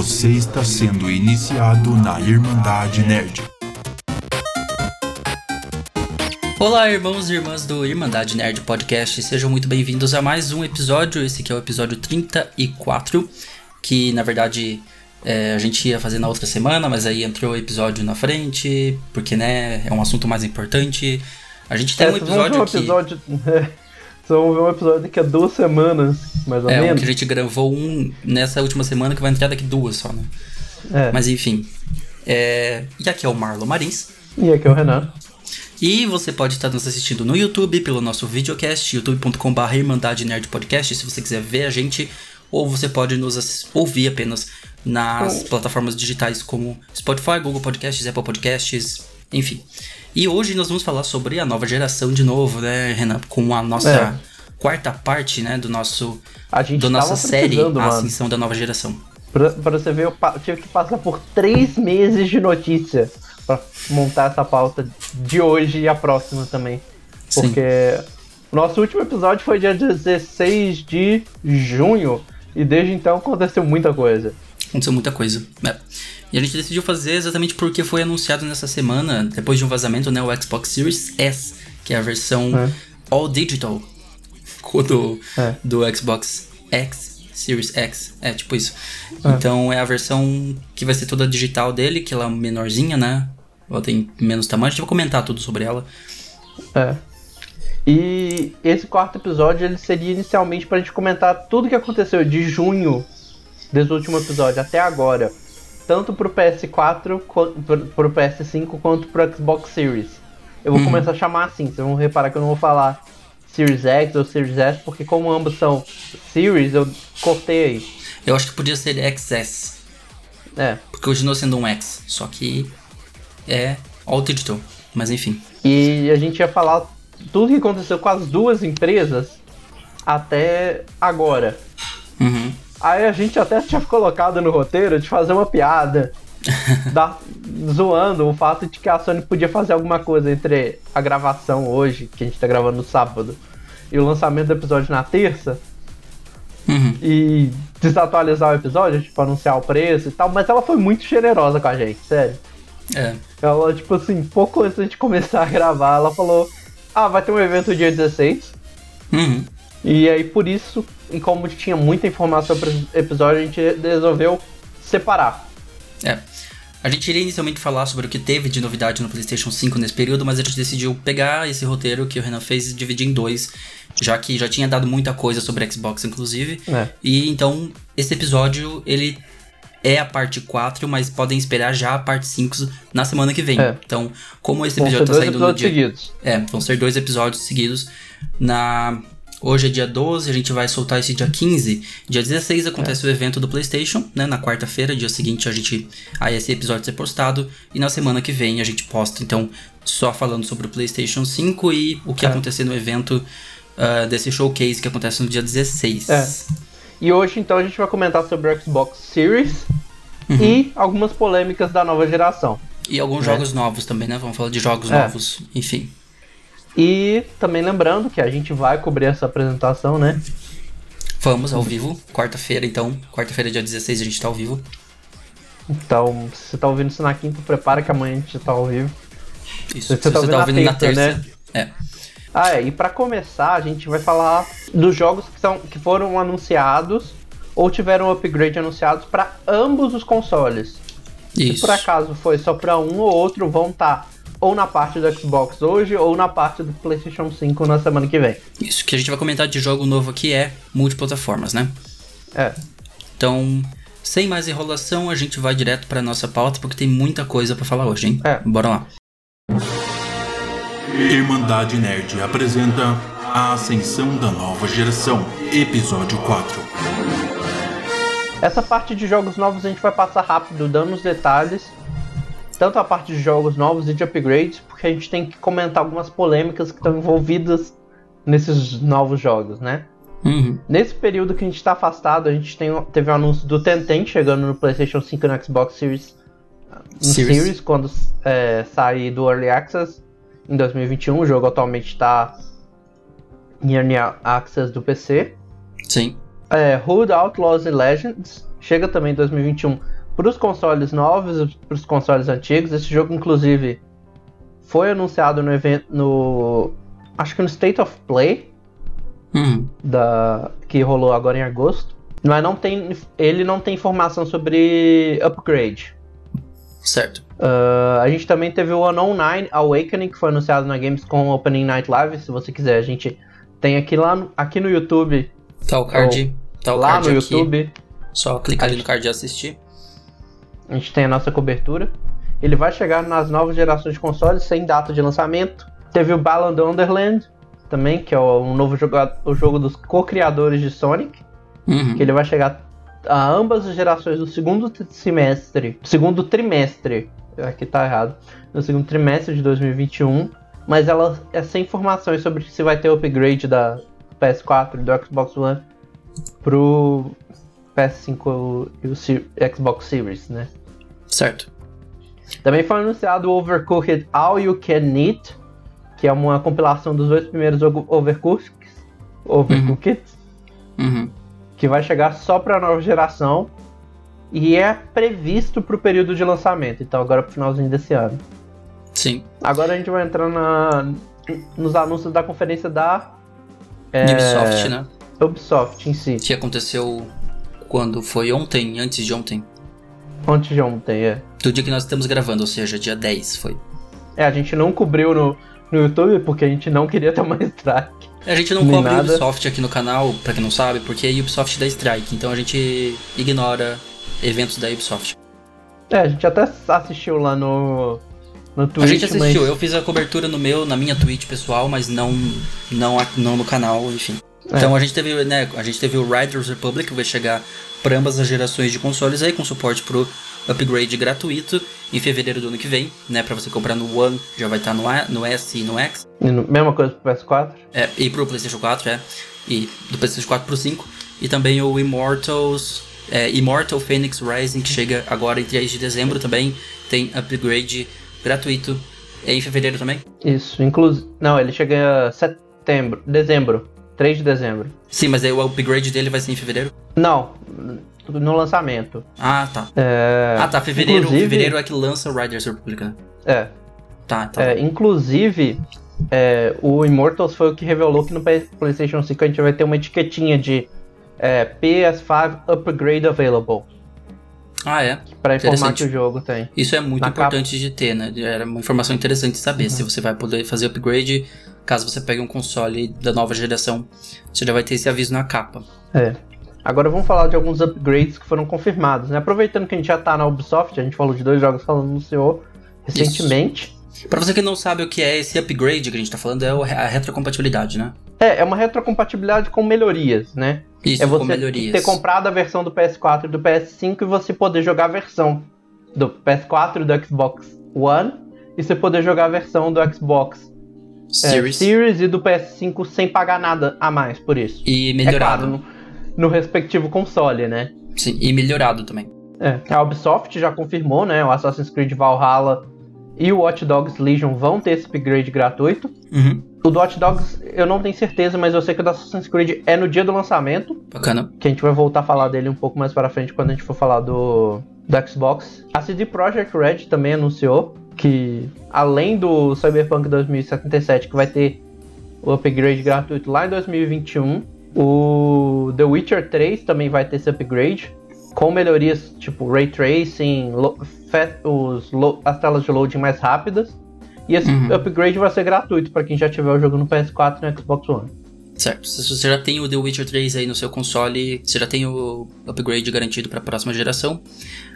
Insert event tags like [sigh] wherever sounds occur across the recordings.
Você está sendo iniciado na Irmandade Nerd. Olá, irmãos e irmãs do Irmandade Nerd Podcast, sejam muito bem-vindos a mais um episódio. Esse aqui é o episódio 34, que na verdade é, a gente ia fazer na outra semana, mas aí entrou o episódio na frente, porque né, é um assunto mais importante. A gente tem É, um episódio um aqui. episódio... [laughs] Vocês vão ver um episódio daqui a duas semanas, mais ou É, um menos. que a gente gravou um nessa última semana que vai entrar daqui duas só, né? É. Mas enfim. É... E aqui é o Marlon Marins. E aqui é o Renan. E você pode estar nos assistindo no YouTube, pelo nosso videocast, youtube.com.br Irmandade Nerd Podcast, se você quiser ver a gente, ou você pode nos ouvir apenas nas plataformas digitais como Spotify, Google Podcasts, Apple Podcasts, enfim. E hoje nós vamos falar sobre a nova geração de novo, né, Renan? Com a nossa É. quarta parte, né, do nosso A gente da nossa série precisando, A mano. Ascensão da Nova Geração. Pra, pra você ver, eu, tive que passar por três meses de notícia pra montar essa pauta de hoje e a próxima também. Sim. Porque o nosso último episódio foi dia 16 de junho. E desde então aconteceu muita coisa. Aconteceu muita coisa. né? E a gente decidiu fazer exatamente porque foi anunciado nessa semana, depois de um vazamento, né, o Xbox Series S, que é a versão É. All Digital [laughs] do, É. do Xbox X, Series X, é tipo isso. É. Então é a versão que vai ser toda digital dele, que ela é menorzinha, né? Ela tem menos tamanho, a gente vai comentar tudo sobre ela. É. E esse quarto episódio ele seria inicialmente pra gente comentar tudo que aconteceu de junho desse último episódio até agora. Tanto pro PS4, co- pro, pro PS5 quanto pro Xbox Series. Eu vou Uhum. começar a chamar assim, vocês vão reparar que eu não vou falar Series X ou Series S, porque como ambos são Series, eu cortei aí. Eu acho que podia ser XS, É. porque continua sendo um X, só que é All Digital. Mas enfim. E a gente ia falar tudo que aconteceu com as duas empresas até agora. Uhum. Aí a gente até tinha colocado no roteiro de fazer uma piada, [laughs] da- zoando o fato de que a Sony podia fazer alguma coisa entre a gravação hoje, que a gente tá gravando no sábado, e o lançamento do episódio na terça, Uhum. e desatualizar o episódio, tipo, anunciar o preço e tal, mas ela foi muito generosa com a gente, sério. É. Ela, tipo assim, pouco antes da gente começar a gravar, ela falou: Ah, vai ter um evento dia 16. Uhum. E aí, por isso, e como tinha muita informação para esse episódio, a gente resolveu separar. É. A gente iria inicialmente falar sobre o que teve de novidade no PlayStation 5 nesse período, mas a gente decidiu pegar esse roteiro que o Renan fez e dividir em dois, já que já tinha dado muita coisa sobre Xbox, inclusive. É. E então, esse episódio, ele é a parte 4, mas podem esperar já a parte 5 na semana que vem. É. Então, como esse Vão episódio tá saindo no dia. seguidos. É, vão ser dois episódios seguidos. Na Hoje é dia 12, a gente vai soltar esse dia 15. Dia 16 acontece o evento do PlayStation, né? Na quarta-feira, dia seguinte a gente aí esse episódio ser postado e na semana que vem a gente posta. Então, só falando sobre o PlayStation 5 e o que É. acontecer no evento ah, desse showcase que acontece no dia 16. É. E hoje, então, a gente vai comentar sobre o Xbox Series Uhum. e algumas polêmicas da nova geração. E alguns É. jogos novos também, né? Vamos falar de jogos É. novos, enfim. E também lembrando que a gente vai cobrir essa apresentação, né? Vamos ao vivo, quarta-feira então. Quarta-feira, dia 16, a gente tá ao vivo. Então, se você tá ouvindo isso na quinta, prepara que amanhã a gente tá ao vivo. Isso. Você Se tá você ouvindo tá na ouvindo na terça, terça. né? É. Ah, é, e pra começar, a gente vai falar dos jogos que, são, que foram anunciados ou tiveram upgrade anunciados para ambos os consoles. Se Isso. por acaso foi só pra um ou outro, vão estar ou na parte do Xbox hoje ou na parte do PlayStation 5 na semana que vem. Isso que a gente vai comentar de jogo novo aqui é multiplataformas, né? É. Então, sem mais enrolação, a gente vai direto pra nossa pauta porque tem muita coisa pra falar hoje, hein? É. Bora lá. Irmandade Nerd apresenta A Ascensão da Nova Geração, Episódio 4. Essa parte de jogos novos a gente vai passar rápido, dando os detalhes. Tanto a parte de jogos novos e de upgrades, porque a gente tem que comentar algumas polêmicas que estão envolvidas nesses novos jogos, né? Uhum. Nesse período que a gente está afastado, a gente tem, teve o anúncio do Tenten chegando no PlayStation 5 e no Xbox Series, no Series. Series, quando é, sair do Early Access em 2021. O jogo atualmente está em Early Access do PC. Sim. É, Hood Outlaws and Legends chega também em 2021 para os consoles novos para os consoles antigos. Esse jogo, inclusive, foi anunciado no evento no acho que no State of Play Uhum. da que rolou agora em agosto. Mas não tem, ele não tem informação sobre upgrade. Certo. Uh, a gente também teve o Unknown Nine Awakening, que foi anunciado na Gamescom Opening Night Live. Se você quiser, a gente tem aqui lá no, aqui no YouTube. Tá o card. tá o lá card no aqui. YouTube, Só clicar ali no card e assistir. A gente tem a nossa cobertura. Ele vai chegar nas novas gerações de consoles sem data de lançamento. Teve o Balan Wonderland também, que é o- um novo jogo, o jogo dos co-criadores de Sonic. Uhum. que ele vai chegar a ambas as gerações no segundo semestre, segundo trimestre, aqui tá errado, no segundo trimestre de 2021, mas ela é sem informações sobre se vai ter upgrade da PS4 e do Xbox One pro PS5 e o Xbox Series, né? Certo. Também foi anunciado o Overcooked All You Can Eat, que é uma compilação dos dois primeiros Overcooked, Overcooked Uhum. que vai chegar só para a nova geração e é previsto para o período de lançamento, então agora pro finalzinho desse ano. Sim. Agora a gente vai entrar na, nos anúncios da conferência da é, Ubisoft, né? Ubisoft em si, Que aconteceu quando foi ontem, antes de ontem. Antes de ontem, é. Do dia que nós estamos gravando, ou seja, dia 10 foi. É, a gente não cobriu no, no YouTube porque a gente não queria [laughs] tomar strike. A gente não Nem cobre nada. Ubisoft aqui no canal, pra quem não sabe, porque a Ubisoft dá strike, então a gente ignora eventos da Ubisoft. É, a gente até assistiu lá no, no Twitch, a gente assistiu, mas... eu fiz a cobertura no meu, na minha Twitch pessoal, mas não, não, não no canal, enfim. É. Então a gente teve, né, a gente teve o Riders Republic, que vai chegar para ambas as gerações de consoles aí, com suporte pro upgrade gratuito em fevereiro do ano que vem, né, pra você comprar no One, já vai estar no, A- no S e no X. E no- mesma coisa pro PS4. É, e pro PlayStation 4, é. E do PlayStation 4 pro 5. E também o Immortals. É, Immortal Phoenix Rising, que chega agora em 3 de dezembro também. Tem upgrade gratuito. É em fevereiro também? Isso, inclusive... Não, ele chega em setembro, dezembro, 3 de dezembro. Sim, mas aí o upgrade dele vai ser em fevereiro? Não, no lançamento. Ah, tá. É, Ah, tá. Fevereiro, inclusive- fevereiro é que lança o Riders Republic, né? É, Tá, tá. é, inclusive, é, o Immortals foi o que revelou que no Play- PlayStation 5 a gente vai ter uma etiquetinha de é, PS5 Upgrade Available, Ah, é. pra informar que o jogo tem. Isso é muito Na importante de ter, né? Era uma informação interessante de saber. Uhum. Se você vai poder fazer upgrade, caso você pegue um console da nova geração, você já vai ter esse aviso na capa. É. Agora vamos falar de alguns upgrades que foram confirmados, né? Aproveitando que a gente já tá na Ubisoft, a gente falou de dois jogos que ela anunciou recentemente. Pra você que não sabe o que é esse upgrade que a gente tá falando, é a retrocompatibilidade, né? É, é uma retrocompatibilidade com melhorias, né? Isso, é com você melhorias. ter comprado a versão do PS4 e do PS5 e você poder jogar a versão do PS4 e do Xbox One e você poder jogar a versão do Xbox é, Series. Series e do PS5 sem pagar nada a mais por isso. E É melhorado. claro, no, no respectivo console, né? Sim, e melhorado também. É, a Ubisoft já confirmou, né? O Assassin's Creed Valhalla e o Watch Dogs Legion vão ter esse upgrade gratuito. Uhum. O do Watch Dogs eu não tenho certeza, mas eu sei que o do Assassin's Creed é no dia do lançamento. Bacana. que a gente vai voltar a falar dele um pouco mais para frente quando a gente for falar do, do Xbox. A CD Projekt Red também anunciou que além do Cyberpunk 2077 que vai ter o upgrade gratuito lá em 2021, o The Witcher 3 também vai ter esse upgrade com melhorias tipo ray tracing, lo- os lo- as telas de loading mais rápidas. E esse Uhum. upgrade vai ser gratuito para quem já tiver o jogo no PS4 e no Xbox One. Certo. Se você já tem o The Witcher 3 aí no seu console, você já tem o upgrade garantido pra próxima geração.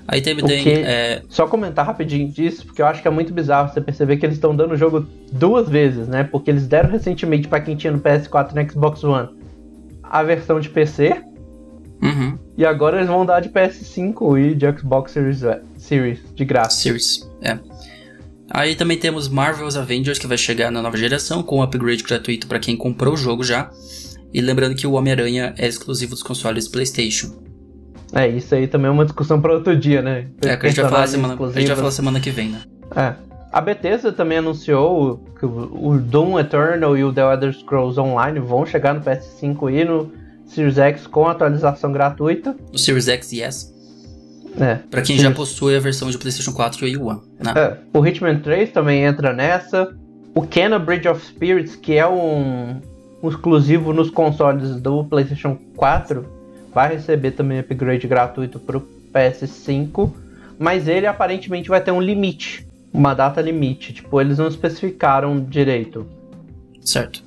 Aí teve O tem, é, Só comentar rapidinho disso, porque eu acho que é muito bizarro você perceber que eles estão dando o jogo duas vezes, né? Porque eles deram recentemente pra quem tinha no PS4 e no Xbox One a versão de PC, uhum, e agora eles vão dar de PS5 e de Xbox Series, Series de graça. Series. É. Aí também temos Marvel's Avengers, que vai chegar na nova geração, com um upgrade gratuito pra quem comprou o jogo já. E lembrando que o Homem-Aranha é exclusivo dos consoles PlayStation. É, isso aí também é uma discussão pra outro dia, né? É, que a gente vai falar semana, a gente vai falar semana que vem, né? É. A Bethesda também anunciou que o o Doom Eternal e o The Elder Scrolls Online vão chegar no PS5 e no Series X com atualização gratuita. O Series X Yes. É. Pra quem já possui a versão de PlayStation 4 e One, né? É. O Hitman 3 também entra nessa. O Kena Bridge of Spirits, que é um, um exclusivo nos consoles do PlayStation 4, vai receber também upgrade gratuito pro PS5. Mas ele aparentemente vai ter um limite. Uma data limite. Tipo, eles não especificaram direito. Certo.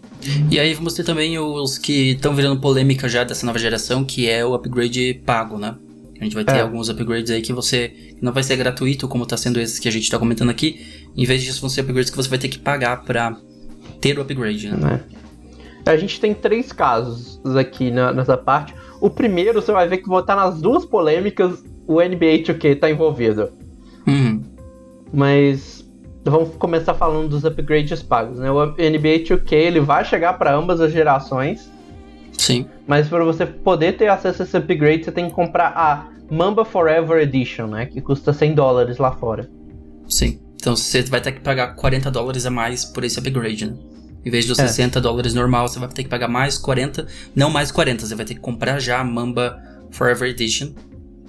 E aí vamos ter também os que estão virando polêmica já dessa nova geração, que é o upgrade pago, né? A gente vai ter É. alguns upgrades aí que você que não vai ser gratuito, como tá sendo esses que a gente tá comentando aqui. Em vez disso, vão ser upgrades que você vai ter que pagar pra ter o upgrade, né? né? A gente tem três casos aqui na- nessa parte. O primeiro, você vai ver que vou estar nas duas polêmicas, o NBA 2K tá envolvido. Uhum. Mas vamos começar falando dos upgrades pagos, né? O NBA 2K ele vai chegar para ambas as gerações, Sim. mas para você poder ter acesso a esse upgrade, você tem que comprar a Mamba Forever Edition, né? Que custa 100 dólares lá fora. Sim. Então você vai ter que pagar 40 dólares a mais por esse upgrade, né? Em vez dos É. 60 dólares normal, você vai ter que pagar mais 40. Não mais 40, você vai ter que comprar já a Mamba Forever Edition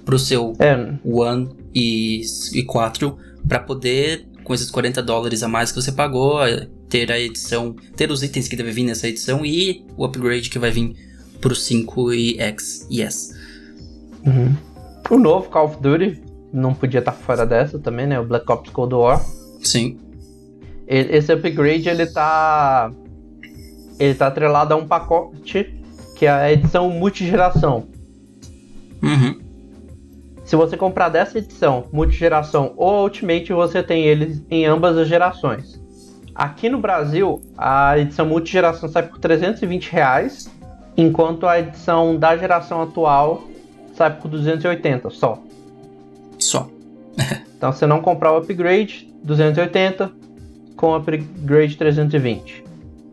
pro seu É, One e, e 4 para poder, com esses 40 dólares a mais que você pagou, eh, ter a edição, ter os itens que devem vir nessa edição e o upgrade que vai vir pro 5 e X e S. o novo Call of Duty não podia estar fora dessa também, né? O Black Ops Cold War. Sim. Esse upgrade ele tá ele tá atrelado a um pacote que é a edição multigeração. Uhum. Se você comprar dessa edição, multigeração ou Ultimate, você tem eles em ambas as gerações. Aqui no Brasil, a edição multigeração sai por 320 reais, enquanto a edição da geração atual sai por 280 só. Só. [laughs] Então, se não comprar o upgrade, 280, com o upgrade 320.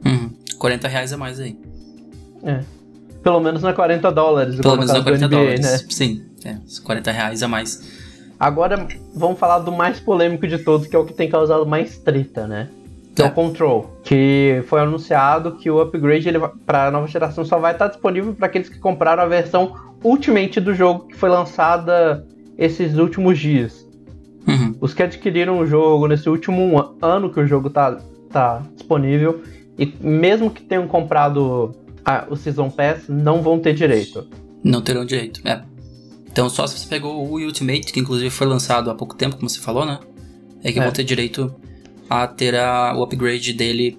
Uhum. 40 reais a mais aí. É. Pelo menos não é 40 dólares, Pelo menos não do 40 NBA, dólares. né? Sim. É, os 40 reais a mais. Agora vamos falar do mais polêmico de todos, que é o que tem causado mais treta, né? Que é, o Control, que foi anunciado que o upgrade para a nova geração só vai estar disponível para aqueles que compraram a versão Ultimate do jogo que foi lançada esses últimos dias. Uhum. Os que adquiriram o jogo nesse último an- ano que o jogo tá, tá disponível e mesmo que tenham comprado a- o Season Pass, não vão ter direito. Não terão direito. É. Então só se você pegou o Ultimate, que inclusive foi lançado há pouco tempo, como você falou, né? É que É. vão ter direito a ter a, o upgrade dele.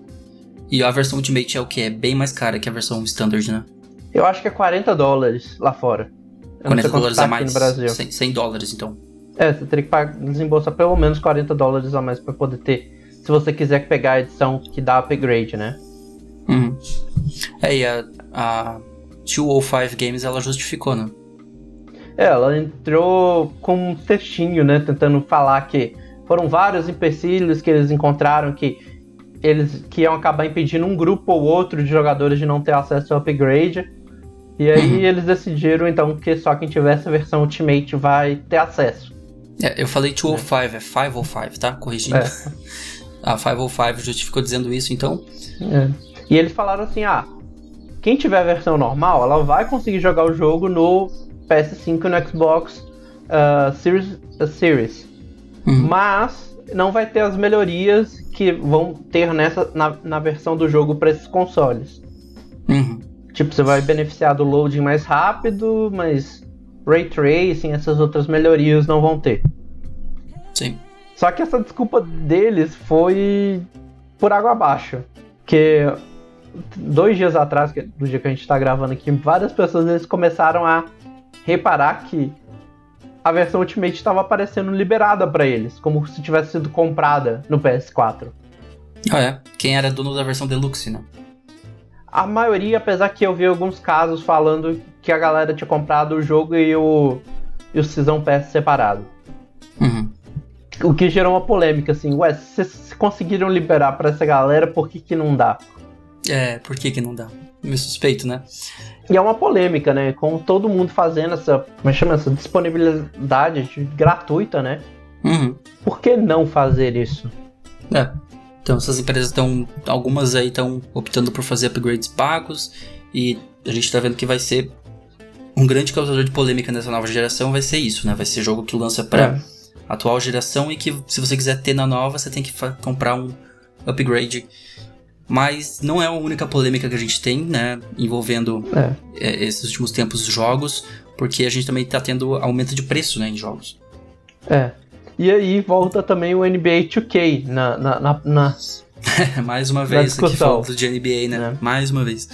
E a versão Ultimate é o que? É bem mais cara que a versão Standard, né? Eu acho que é 40 dólares lá fora. Eu não 40 sei quanto dólares tá a mais. no Brasil. 100, 100 dólares, então. É, você teria que pagar- desembolsar pelo menos 40 dólares a mais pra poder ter. Se você quiser pegar a edição que dá upgrade, né? Uhum. É, e a, a 205 Games ela justificou, né? É, ela entrou com um textinho, né? Tentando falar que foram vários empecilhos que eles encontraram que eles que iam acabar impedindo um grupo ou outro de jogadores de não ter acesso ao upgrade. E aí [clears throat] eles decidiram então que só quem tivesse a versão Ultimate vai ter acesso. É, eu falei 205, é 505, tá? Corrigindo. É. [laughs] A 505 justificou dizendo isso, então. É. E eles falaram assim: ah, quem tiver a versão normal, ela vai conseguir jogar o jogo no PS5 e no Xbox ah, Series, ah, Series. Uhum. Mas não vai ter as melhorias que vão ter nessa na, na versão do jogo para esses consoles. Uhum. Tipo, você vai beneficiar do loading mais rápido, mas ray tracing, essas outras melhorias não vão ter. Sim. Só que essa desculpa deles foi por água abaixo. Que dois dias atrás, do dia que a gente tá gravando aqui, várias pessoas eles começaram a reparar que a versão Ultimate estava aparecendo liberada para eles, como se tivesse sido comprada no PS4. Ah, é. Quem era dono da versão Deluxe, né? A maioria, apesar que eu vi alguns casos falando que a galera tinha comprado o jogo e o, e o Season Pass separado. Uhum. O que gerou uma polêmica, assim, ué, se vocês conseguiram liberar pra essa galera, por que que não dá? É, por que que não dá? Meio suspeito, né? E é uma polêmica, né? Com todo mundo fazendo essa, como é chama, essa disponibilidade de- gratuita, né? Uhum. Por que não fazer isso? É. Então essas empresas estão. Algumas aí estão optando por fazer upgrades pagos. E a gente tá vendo que vai ser um grande causador de polêmica nessa nova geração vai ser isso, né? Vai ser jogo que lança pra É. atual geração e que se você quiser ter na nova, você tem que comprar um upgrade. Mas não é a única polêmica que a gente tem, né? Envolvendo É. é, esses últimos tempos jogos, porque a gente também tá tendo aumento de preço, né, em jogos. É. E aí volta também o NBA 2K na, na, na, na- [laughs] Mais uma vez aqui falando de NBA, né? É. Mais uma vez.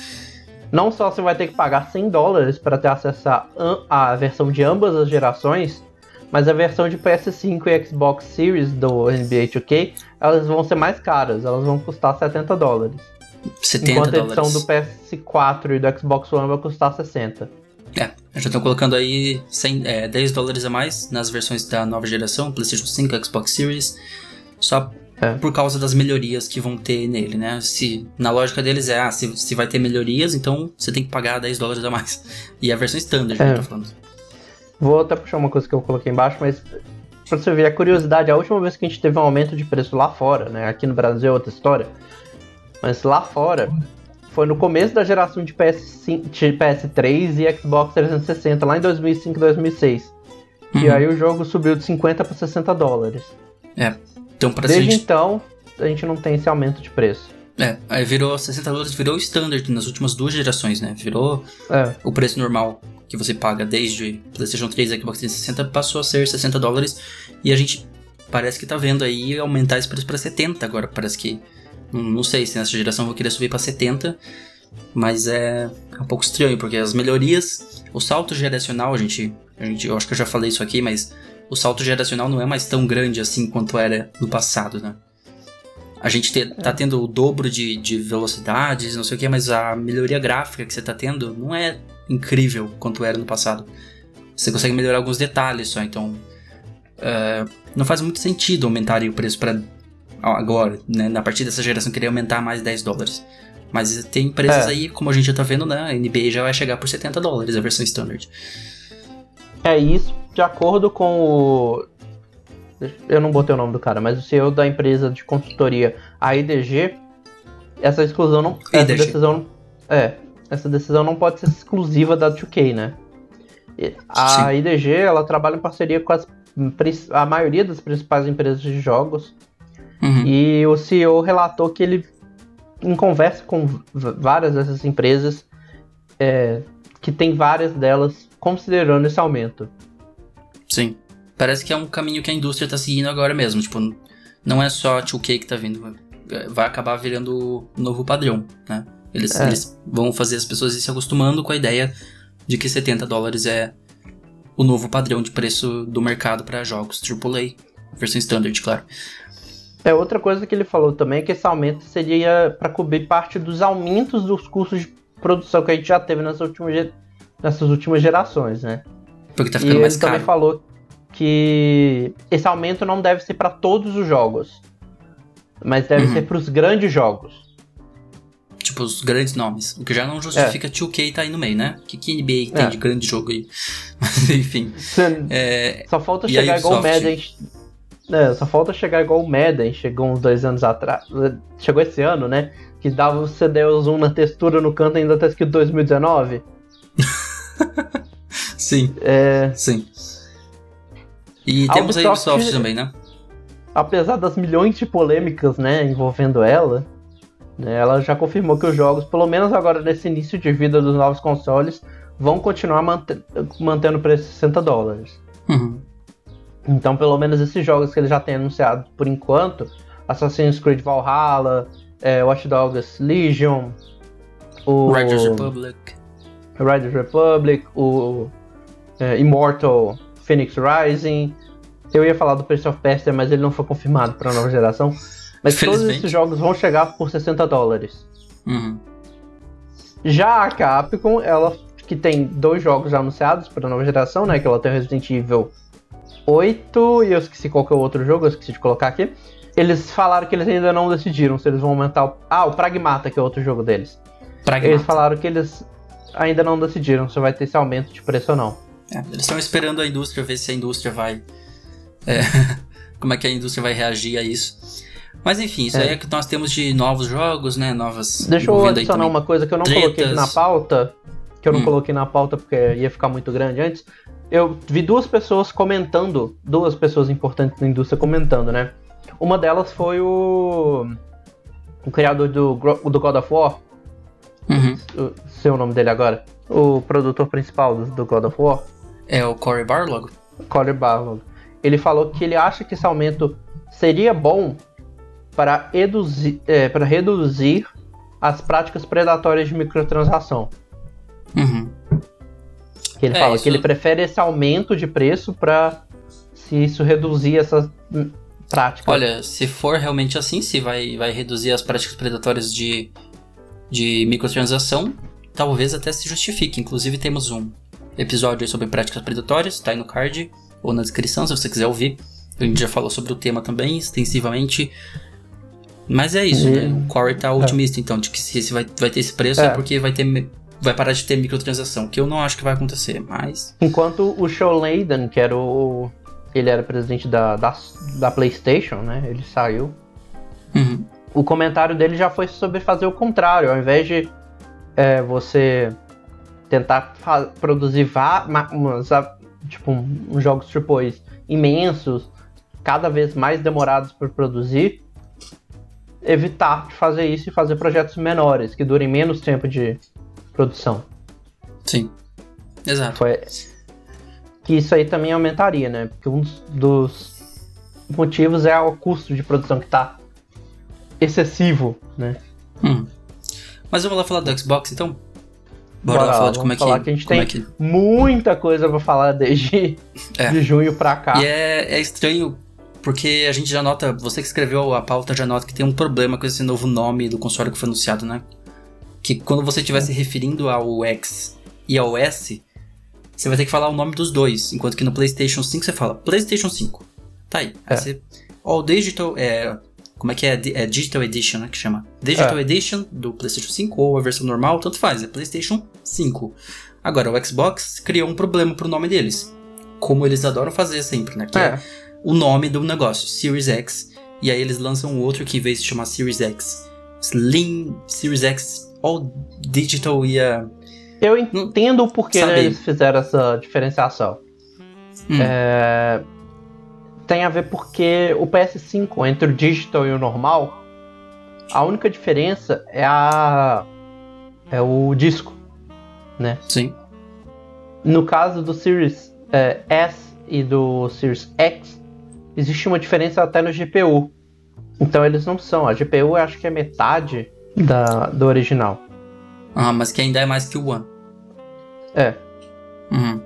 Não só você vai ter que pagar 100 dólares para ter acesso a, a versão de ambas as gerações, mas a versão de PS5 e Xbox Series do NBA 2K, elas vão ser mais caras, elas vão custar 70 dólares. 70 enquanto a edição dólares. do PS4 e do Xbox One vai custar 60. É, já estão colocando aí 100, é, 10 dólares a mais nas versões da nova geração, PlayStation 5, Xbox Series, só É. por causa das melhorias que vão ter nele, né? Se, na lógica deles é, ah, se, se vai ter melhorias, então você tem que pagar 10 dólares a mais. E a versão standard, É. que eu tô falando. Vou até puxar uma coisa que eu coloquei embaixo, mas pra você ver a curiosidade, a última vez que a gente teve um aumento de preço lá fora, né? Aqui no Brasil é outra história. Mas lá fora foi no começo da geração de, PS5, de PS3 e Xbox 360, lá em 2005 2006. E Uhum. aí o jogo subiu de 50 para 60 dólares. Então, pra Desde gente, então, a gente não tem esse aumento de preço. é, aí virou 60 dólares, virou o standard nas últimas duas gerações, né? Virou É, o preço normal que você paga desde PlayStation 3 e Xbox 360 passou a ser 60 dólares e a gente parece que tá vendo aí aumentar esse preço pra 70 agora. Parece que. Não, sei se nessa geração vou querer subir pra 70, mas é um pouco estranho porque as melhorias, o salto geracional, a gente, a gente. Eu acho que eu já falei isso aqui, mas o salto geracional não é mais tão grande assim quanto era no passado, né? A gente te- tá tendo o dobro de, de velocidades, não sei o que, mas a melhoria gráfica que você tá tendo não é incrível quanto era no passado. Você consegue melhorar alguns detalhes só, então. é, não faz muito sentido aumentarem o preço para agora, né? Na partir dessa geração querer aumentar mais 10 dólares. Mas tem empresas É. aí, como a gente já tá vendo, né? A NBA já vai chegar por 70 dólares a versão standard. é isso de acordo com o. Eu não botei o nome do cara, mas o CEO da empresa de consultoria, a IDG, essa exclusão não. Essa IDG. decisão. É. Essa decisão não pode ser exclusiva da 2K, né? A Sim. IDG, ela trabalha em parceria com as, a maioria das principais empresas de jogos. Uhum. E o CEO relatou que ele, em conversa com várias dessas empresas, é, que tem várias delas considerando esse aumento. Sim. Parece que é um caminho que a indústria tá seguindo agora mesmo. Tipo, não é só a 2K que tá vindo. Vai acabar virando o novo padrão, né? Eles, É. eles vão fazer as pessoas ir se acostumando com a ideia de que 70 dólares é o novo padrão de preço do mercado para jogos AAA. Versão standard, claro. É outra coisa que ele falou também é que esse aumento seria para cobrir parte dos aumentos dos custos de produção que a gente já teve nessas últimas, ge- nessas últimas gerações, né? Porque tá E ficando ele mais também caro. falou que esse aumento não deve ser para todos os jogos, mas deve Uhum. ser para os grandes jogos. Tipo, os grandes nomes. O que já não justifica 2K tá aí no meio, né? O que, que NBA tem É. de grande jogo aí? [laughs] Mas enfim. É, Só falta chegar igual o Ubisoft? Madden. É, só falta chegar igual o Madden, chegou uns dois anos atrás. Chegou esse ano, né? Que dava o CD o zoom na textura no canto ainda tá escrito 2019. [laughs] sim, É, sim. E temos a Ubisoft- Ubisoft também, né? apesar das milhões de polêmicas, né, envolvendo ela, ela já confirmou que os jogos, pelo menos agora nesse início de vida dos novos consoles, vão continuar mante- mantendo o preço de 60 dólares. Uhum. Então, pelo menos esses jogos que ele já tem anunciado por enquanto, Assassin's Creed Valhalla, é, Watch Dogs Legion, o Riders Republic. Riders Republic, o é, Immortal Phoenix Rising. Eu ia falar do Prince of Persia, mas ele não foi confirmado para a nova geração. Mas todos esses jogos vão chegar por 60 dólares. Uhum. Já a Capcom, ela que tem dois jogos já anunciados para a nova geração, né? Que ela tem o Resident Evil 8 e eu esqueci qual que é o outro jogo, eu esqueci de colocar aqui. Eles falaram que eles ainda não decidiram se eles vão aumentar o... Ah, o Pragmata, que é outro jogo deles. Pragmata. Eles falaram que eles ainda não decidiram se vai ter esse aumento de preço ou não. É, eles estão esperando a indústria ver se a indústria vai. é, [laughs] como é que a indústria vai reagir a isso. Mas enfim, isso É. aí é que nós temos de novos jogos, né? Novas. Deixa eu adicionar uma coisa que eu não tretas. coloquei aqui na pauta, que eu não Hum. coloquei na pauta porque ia ficar muito grande antes. Eu vi duas pessoas comentando, duas pessoas importantes da indústria comentando, né? Uma delas foi o. O criador do, do God of War, Uhum. o- sei o nome dele agora. O produtor principal do, do God of War, É o Cory Barlog? Colin Barlog. Ele falou que ele acha que esse aumento seria bom para reduzir, é, para reduzir as práticas predatórias de microtransação. Uhum. Que ele É, fala isso- que ele prefere esse aumento de preço para se isso reduzir essas práticas. Olha, se for realmente assim, se vai, vai reduzir as práticas predatórias de, de microtransação, talvez até se justifique. Inclusive temos um episódio sobre práticas predatórias, tá aí no card ou na descrição se você quiser ouvir. A gente já falou sobre o tema também extensivamente. Mas é isso, E- né? O Corey tá otimista, então, de que se esse vai, vai ter esse preço é. É. porque vai ter. Vai parar de ter microtransação, que eu não acho que vai acontecer, mas. Enquanto o Sean Layden, que era o. Ele era presidente da, da, da PlayStation, né? Ele saiu. Uhum. O comentário dele já foi sobre fazer o contrário. Ao invés de é, você tentar produzir umas, tipo, uns jogos AAA imensos, cada vez mais demorados por produzir, evitar de fazer isso e fazer projetos menores, que durem menos tempo de produção. Sim. Exato. Foi que isso aí também aumentaria, né? Porque um dos, motivos é o custo de produção que tá excessivo, né? Hum. Mas vamos lá falar do Xbox então? Bora, Bora lá falar de como é que, falar que a gente tem é que Muita coisa pra falar desde É. [laughs] de junho pra cá. E é, é estranho porque a gente já nota, você que escreveu a pauta já nota que tem um problema com esse novo nome do console que foi anunciado, né? Que quando você estiver se referindo ao X e ao S, você vai ter que falar o nome dos dois, enquanto que no PlayStation 5 você fala PlayStation 5. Tá aí. Aí É. você, All Digital é como é que é? É Digital Edition, né, que chama. Digital É. Edition do PlayStation 5 ou a versão normal, tanto faz, é PlayStation 5. Agora, o Xbox criou um problema pro nome deles. Como eles adoram fazer sempre, né? Que é É, o nome do negócio, Series X. E aí eles lançam outro que, vez de chamar Series X Slim, Series X All Digital ia. eu entendo o porquê né, eles fizeram essa diferenciação. Hum, É, tem a ver porque o PS5, entre o digital e o normal, a única diferença é a é o disco. Sim. No caso do Series é, S e do Series X, existe uma diferença até no GPU. Então eles não são. A GPU eu acho que é metade da, do original. Ah, mas que ainda é mais que o One. É. Uhum.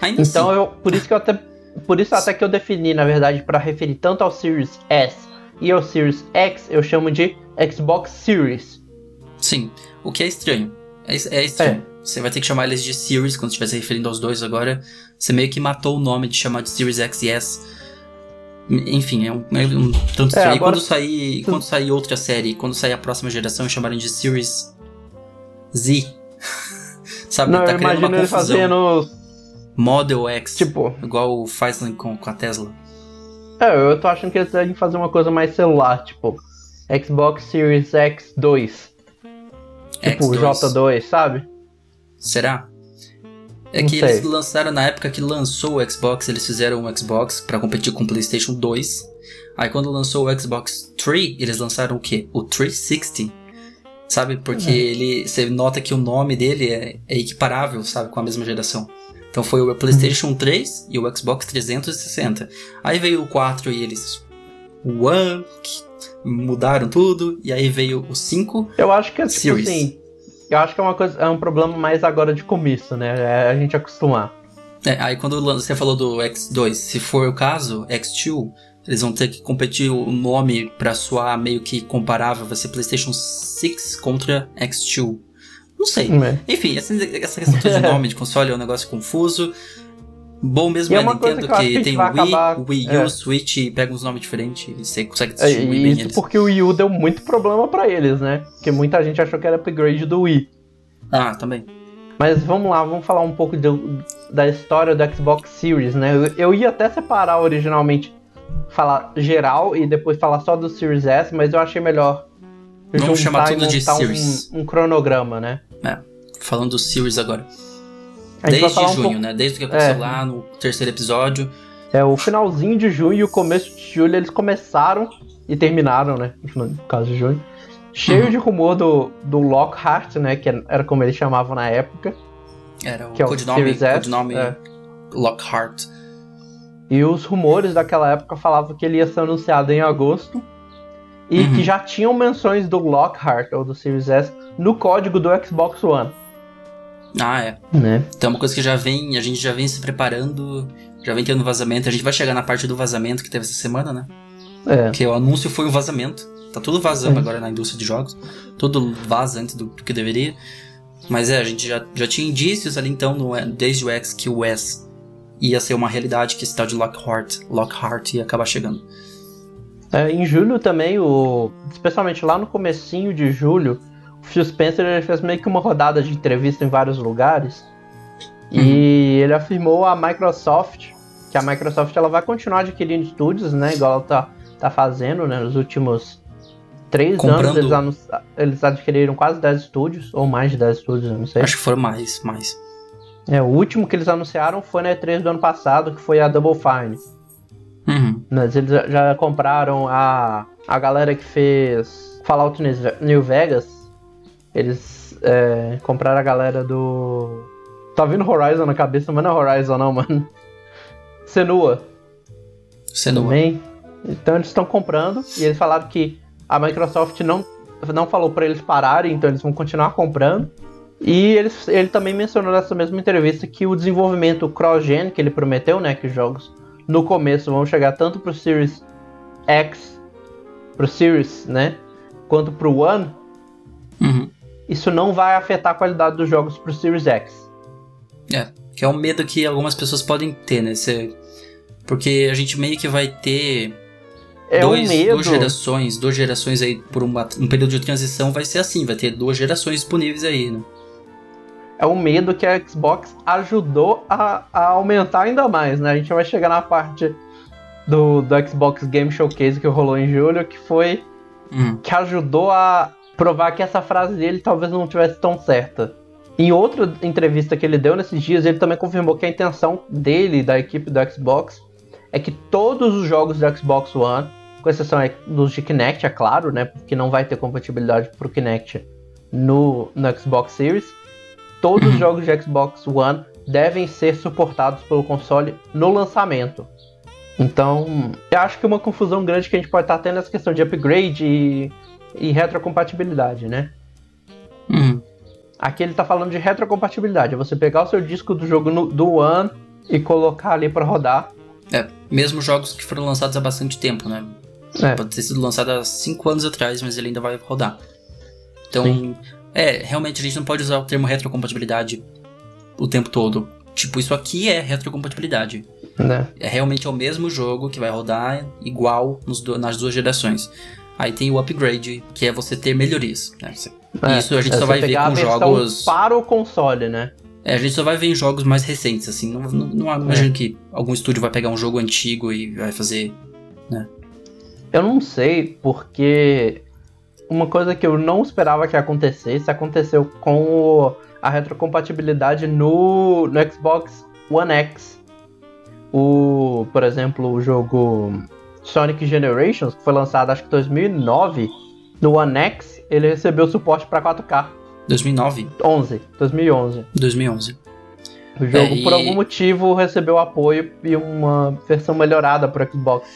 Ainda Então assim. eu, por isso que eu até por isso até que eu defini, na verdade, para referir tanto ao Series S e ao Series X, eu chamo de Xbox Series. Sim. O que é estranho. É, é estranho. Você vai ter que chamar eles de Series quando estiver se referindo aos dois agora. Você meio que matou o nome de chamar de Series X e S. Enfim, é um, é um tanto estranho. E agora- quando sair, quando sair outra série, quando sair a próxima geração, chamarem de Series Z. [laughs] Sabe? Não, tá eu criando uma confusão. fazendo Model X. tipo, Igual faz com, com a Tesla. é, eu tô achando que eles devem fazer uma coisa mais celular, tipo Xbox Series X2, tipo X2. J2, sabe? Será? É Não que sei. eles lançaram na época que lançou o Xbox, eles fizeram um Xbox pra competir com o PlayStation 2. Aí quando lançou o Xbox 3, eles lançaram o quê? O 360. Sabe? Porque É. ele. Você nota que o nome dele é, é equiparável, sabe? Com a mesma geração. Então foi o PlayStation 3 e o Xbox 360. Aí veio o 4 e eles. One, mudaram tudo. E aí veio o 5. Eu acho que é tipo Series. assim, eu acho que é uma coisa, é um problema mais agora de começo, né? É a gente acostumar. É, aí quando você falou do X2, se for o caso, X2, eles vão ter que competir o nome pra soar meio que comparável, vai ser PlayStation 6 contra X2. Não sei. É. Enfim, essa, essa questão de nome de console é um negócio confuso. Bom mesmo E é é Nintendo que que, tem Wii, acabar- o Wii U, é. Switch e pega uns nomes diferentes e você consegue É, distribuir e bem isso eles. porque o Wii U deu muito problema pra eles, né? Porque muita gente achou que era upgrade do Wii. Ah, também. Mas vamos lá, vamos falar um pouco do- da história do Xbox Series, né? Eu, eu ia até separar originalmente, falar geral e depois falar só do Series S, mas eu achei melhor Vamos chamar tudo de montar um- Series. Um, cronograma, né? falando do Series agora. Desde falar um junho, pouco- né? Desde o que aconteceu É. lá no terceiro episódio. É, o finalzinho de junho e o começo de julho eles começaram e terminaram, né? No caso de junho. Cheio Uhum. de rumor do, do Lockhart, né? Que era como eles chamavam na época. Era o Que é o codinome, Series S, codinome é. Lockhart. E os rumores daquela época falavam que ele ia ser anunciado em agosto. E Uhum. que já tinham menções do Lockhart ou do Series S no código do Xbox One. Ah, é. Né? Então é uma coisa que já vem, a gente já vem se preparando, já vem tendo vazamento. A gente vai chegar na parte do vazamento que teve essa semana, né? É. Porque o anúncio foi um vazamento. Tá tudo vazando É. agora na indústria de jogos. Tudo vaza antes do, do que deveria. Mas é, a gente já, já tinha indícios ali então, no, desde o X, que o S ia ser uma realidade, que esse tal de Lockhart, Lockhart ia acabar chegando. É, em julho também, o, especialmente lá no comecinho de julho, o Phil Spencer ele fez meio que uma rodada de entrevista em vários lugares. E ele afirmou a Microsoft, que a Microsoft ela vai continuar adquirindo estúdios, né? Igual ela tá, tá fazendo, né? Nos últimos três Comprando. anos eles, eles adquiriram quase 10 estúdios, ou mais de 10 estúdios, não sei. Acho que foram mais, mais. É, o último que eles anunciaram foi na E3 do ano passado, que foi a Double Fine. Uhum. Mas eles já- compraram a, a galera que fez Fallout New Vegas. Eles é, compraram a galera do. Tá vindo Horizon na cabeça, mas não é Horizon não, mano. [laughs] Senua Sendo também. Então eles estão comprando e eles falaram que a Microsoft não, não falou pra eles pararem, então eles vão continuar comprando. E eles, ele também mencionou nessa mesma entrevista que o desenvolvimento cross-gen que ele prometeu, né, que os jogos no começo vão chegar tanto pro Series X, pro Series, né, quanto pro One. Isso não vai afetar a qualidade dos jogos pro Series X. É, que é um medo que algumas pessoas podem ter, né? Cê- Porque a gente meio que vai ter É dois, um medo. duas gerações, duas gerações aí por uma- um período de transição vai ser assim, vai ter duas gerações disponíveis aí, né? é um medo que a Xbox ajudou a, a aumentar ainda mais, né? A gente vai chegar na parte do, do Xbox Game Showcase que rolou em julho, que foi Uhum. que ajudou a provar que essa frase dele talvez não tivesse tão certa. Em outra entrevista que ele deu nesses dias, ele também confirmou que a intenção dele, da equipe do Xbox, é que todos os jogos do Xbox One, com exceção é, dos de Kinect, é claro, né? Porque não vai ter compatibilidade pro Kinect no, no Xbox Series. Todos os [coughs] jogos de Xbox One devem ser suportados pelo console no lançamento. Então, eu acho que uma confusão grande que a gente pode estar tendo nessa questão de upgrade e, e retrocompatibilidade, né? Uhum. Aqui ele tá falando de retrocompatibilidade, é você pegar o seu disco do jogo no- do One e colocar ali pra rodar. É, mesmo jogos que foram lançados há bastante tempo, né? É. Pode ter sido lançado há 5 anos atrás, mas ele ainda vai rodar. Então, é, realmente a gente não pode usar o termo retrocompatibilidade o tempo todo. Tipo, isso aqui é retrocompatibilidade. Né? É realmente é o mesmo jogo que vai rodar igual nos nas duas gerações. Aí tem o upgrade, que é você ter melhorias. né? É, Isso a gente é só vai ver com jogos. para o console, né? É, a gente só vai ver em jogos mais recentes, assim. Não, não, não É. imagino que algum estúdio vai pegar um jogo antigo e vai fazer. Eu não sei, porque uma coisa que eu não esperava que acontecesse aconteceu com o- a retrocompatibilidade no, no Xbox One X. O, por exemplo, o jogo Sonic Generations, que foi lançado acho que em 2009, no One X, ele recebeu suporte para 4K. 2009, 11, 2011. 2011. O jogo, É, por e- algum motivo, recebeu apoio e uma versão melhorada para Xbox.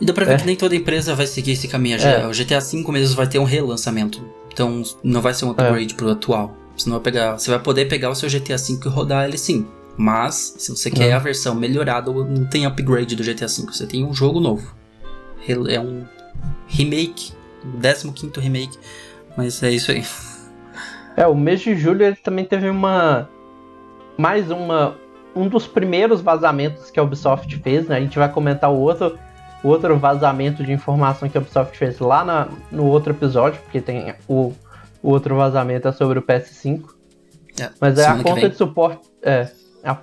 E dá pra ver É. que nem toda empresa vai seguir esse caminho. É. O GTA V mesmo vai ter um relançamento. Então não vai ser um upgrade pro atual. Você, não vai pegar, você vai poder pegar o seu GTA V e rodar ele sim. Mas, se você quer Não. a versão melhorada, não tem upgrade do GTA V. Você tem um jogo novo. É um remake. O 15 remake. Mas é isso aí. É, o mês de julho ele também teve uma. Mais uma. Um dos primeiros vazamentos que a Ubisoft fez, né? A gente vai comentar o outro, o outro vazamento de informação que a Ubisoft fez lá na- no outro episódio, porque tem o, o outro vazamento é sobre o PS5. É, Mas é a conta vem. de suporte. É. A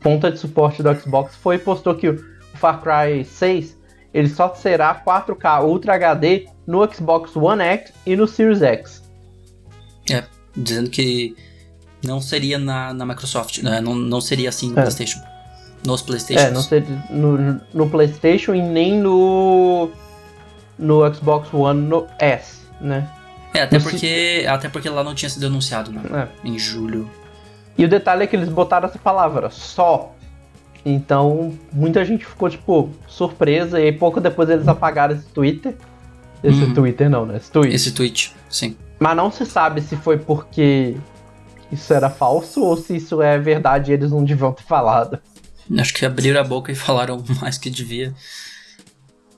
ponta de suporte do Xbox foi e postou que o Far Cry 6 ele só será 4K Ultra HD no Xbox One X e no Series X. Dizendo que não seria na, na Microsoft, né? não, não seria assim no É. PlayStation. Nos PlayStation. É, não sei no, no PlayStation e nem no no Xbox One no S, né? É, até no porque, até porque lá não tinha sido anunciado, né? É. Em julho. E o detalhe é que eles botaram essa palavra, só. Então, muita gente ficou, tipo, surpresa, e aí pouco depois eles apagaram esse Twitter. Esse Uhum. Twitter não, né? Esse tweet. Esse tweet, sim. Mas não se sabe se foi porque isso era falso ou se isso é verdade e eles não deviam ter falado. Acho que abriram a boca e falaram [laughs] mais que devia.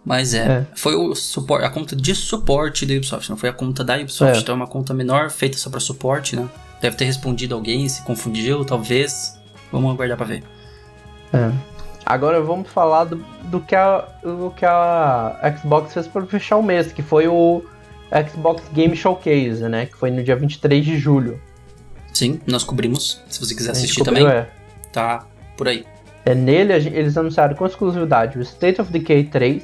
Mas é, É. foi o suporte, a conta de suporte da Ubisoft, não foi a conta da Ubisoft. É. Então é uma conta menor feita só pra suporte, né? Deve ter respondido alguém, se confundiu, talvez. Vamos aguardar pra ver. É. Agora vamos falar do, do que a, do que a Xbox fez para fechar o mês, que foi o Xbox Game Showcase, né? Que foi no dia 23 de julho. Sim, nós cobrimos. Se você quiser assistir cobriu, também, é. tá por aí. É, nele eles anunciaram com exclusividade o State of Decay 3,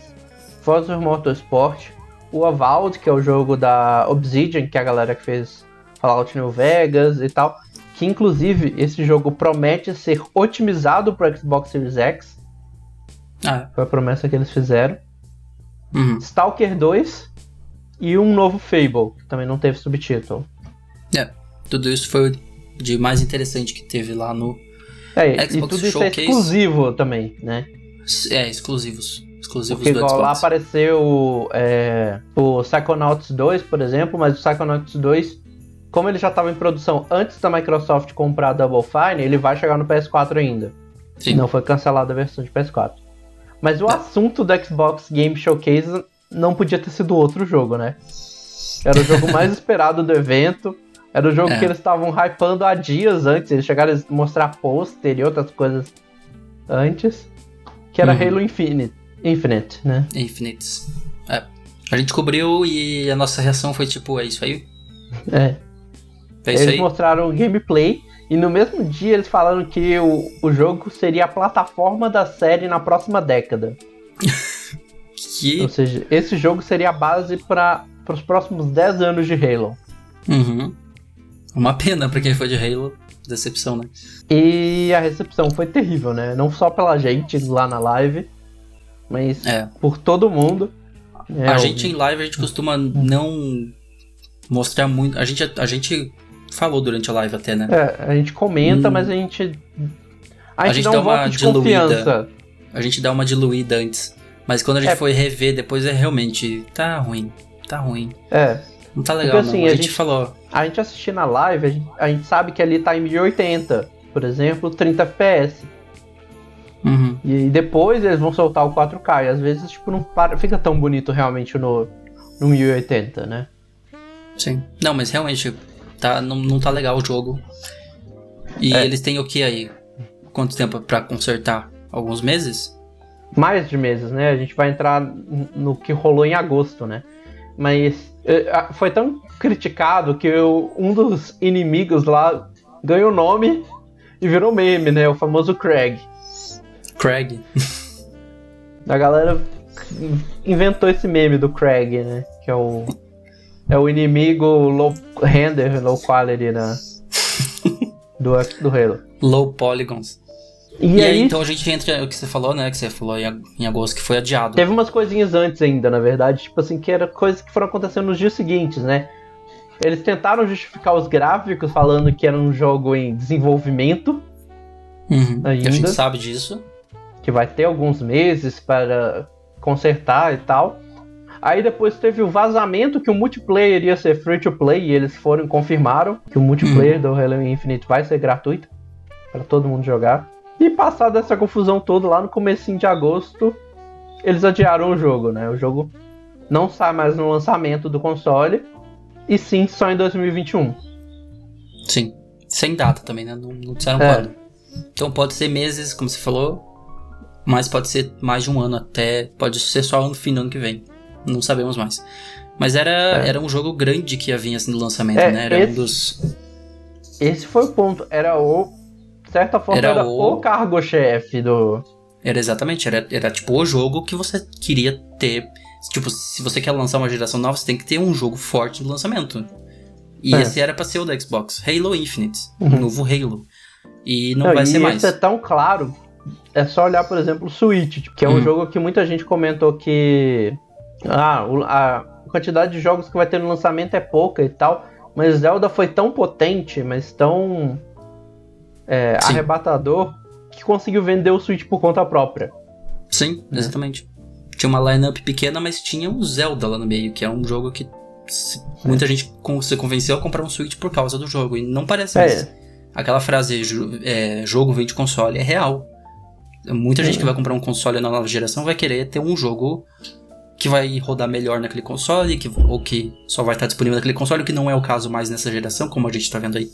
Forza Motorsport, o Avowed, que é o jogo da Obsidian, que é a galera que fez Fallout New Vegas e tal. Que inclusive esse jogo promete ser otimizado para Xbox Series X. Ah, Foi a promessa que eles fizeram. uhum. Stalker 2 e um novo Fable, que também não teve subtítulo. É, tudo isso foi o de mais interessante que teve lá no. É, e Xbox tudo isso Showcase. é exclusivo também, né? É, exclusivos. Exclusivos Porque do igual lá Xbox. apareceu é, o Psychonauts 2, por exemplo, mas o Psychonauts 2, como ele já estava em produção antes da Microsoft comprar a Double Fine, ele vai chegar no PS4 ainda. Sim. Não foi cancelada a versão de PS4. Mas o É. assunto do Xbox Game Showcase não podia ter sido outro jogo, né? Era o jogo mais [laughs] esperado do evento. Era o jogo É. que eles estavam hypando há dias antes. Eles chegaram a mostrar pôster e outras coisas antes. Que era Uhum. Halo Infinite, Infinite, né? Infinites. É. A gente cobriu e a nossa reação foi tipo, é isso aí? É. É eles mostraram o gameplay. E no mesmo dia eles falaram que o, o jogo seria a plataforma da série na próxima década. [laughs] Que. Ou seja, esse jogo seria a base para os próximos 10 anos de Halo. Uhum. Uma pena pra quem foi de Halo. Decepção, né? E a recepção foi terrível, né? Não só pela gente lá na live, mas É. por todo mundo. É, a gente em live a gente costuma não mostrar muito. A gente, a gente falou durante a live até, né? É, a gente comenta, Hum. mas a gente. A, A gente, gente dá dá um uma diluída. confiança. A gente dá uma diluída antes. Mas quando a gente É. foi rever depois é realmente. Tá ruim. Tá ruim. É. Não tá legal, assim, não. A, a gente, gente- falou. A gente assistir na live, a gente, a gente sabe que ali tá em 1080, por exemplo, 30 FPS. Uhum. E depois eles vão soltar o 4K. E às vezes, tipo, não para, fica tão bonito realmente no, no 1080, né? Sim. Não, mas realmente tá, não, não tá legal o jogo. E É. eles têm o que aí? Quanto tempo pra consertar? Alguns meses? mais de meses, né? A gente vai entrar no que rolou em agosto, né? Mas eh, foi tão criticado que o- um dos inimigos lá ganhou nome e virou meme, né? O famoso Craig. Craig. A galera inventou esse meme do Craig, né? Que é o é o inimigo low render, low quality né? [laughs] do do Halo. Low Polygons. E, E, aí, aí então a gente entra o que você falou, né? Que você falou em ag- em agosto que foi adiado. Teve umas coisinhas antes ainda, na verdade, tipo assim, que era coisas que foram acontecendo nos dias seguintes, né? Eles tentaram justificar os gráficos falando que era um jogo em desenvolvimento, Uhum. ainda. A gente sabe disso. que vai ter alguns meses para consertar e tal. Aí depois teve o vazamento que o multiplayer ia ser free to play e eles foram e confirmaram que o multiplayer do Halo Infinite vai ser gratuito para todo mundo jogar. E passada essa confusão toda lá no comecinho de agosto, eles adiaram o jogo, né? O jogo não sai mais no lançamento do console e sim só em 2021. Sim. Sem data também, né? Não, não disseram É. quando. Então pode ser meses, como você falou. Mas pode ser mais de um ano até. Pode ser só no fim do ano que vem. Não sabemos mais. Mas era, É. era um jogo grande que ia vir assim no lançamento, É, né? Era esse- um dos. Esse foi o ponto. Era o. De certa forma, Era era, o- o cargo-chefe do. Era exatamente, era, era tipo o jogo que você queria ter. Tipo, se você quer lançar uma geração nova, você tem que ter um jogo forte no lançamento. E É. esse era pra ser o da Xbox, Halo Infinite, o Uhum. novo Halo. E não, Não, vai e ser mais. isso é tão claro. É só olhar, por exemplo, o Switch, que é um Hum. jogo que muita gente comentou que ah, a quantidade de jogos que vai ter no lançamento é pouca e tal. Mas Zelda foi tão potente, mas tão é, arrebatador, que conseguiu vender o Switch por conta própria. Sim, É. exatamente. Tinha uma lineup pequena, mas tinha um Zelda lá no meio, que é um jogo que muita gente se convenceu a comprar um Switch por causa do jogo. E não parece É. Aquela frase, é, jogo vem de console, é real. Muita gente É. que vai comprar um console na nova geração vai querer ter um jogo que vai rodar melhor naquele console, que, ou que só vai estar disponível naquele console, o que não é o caso mais nessa geração, como a gente tá vendo aí.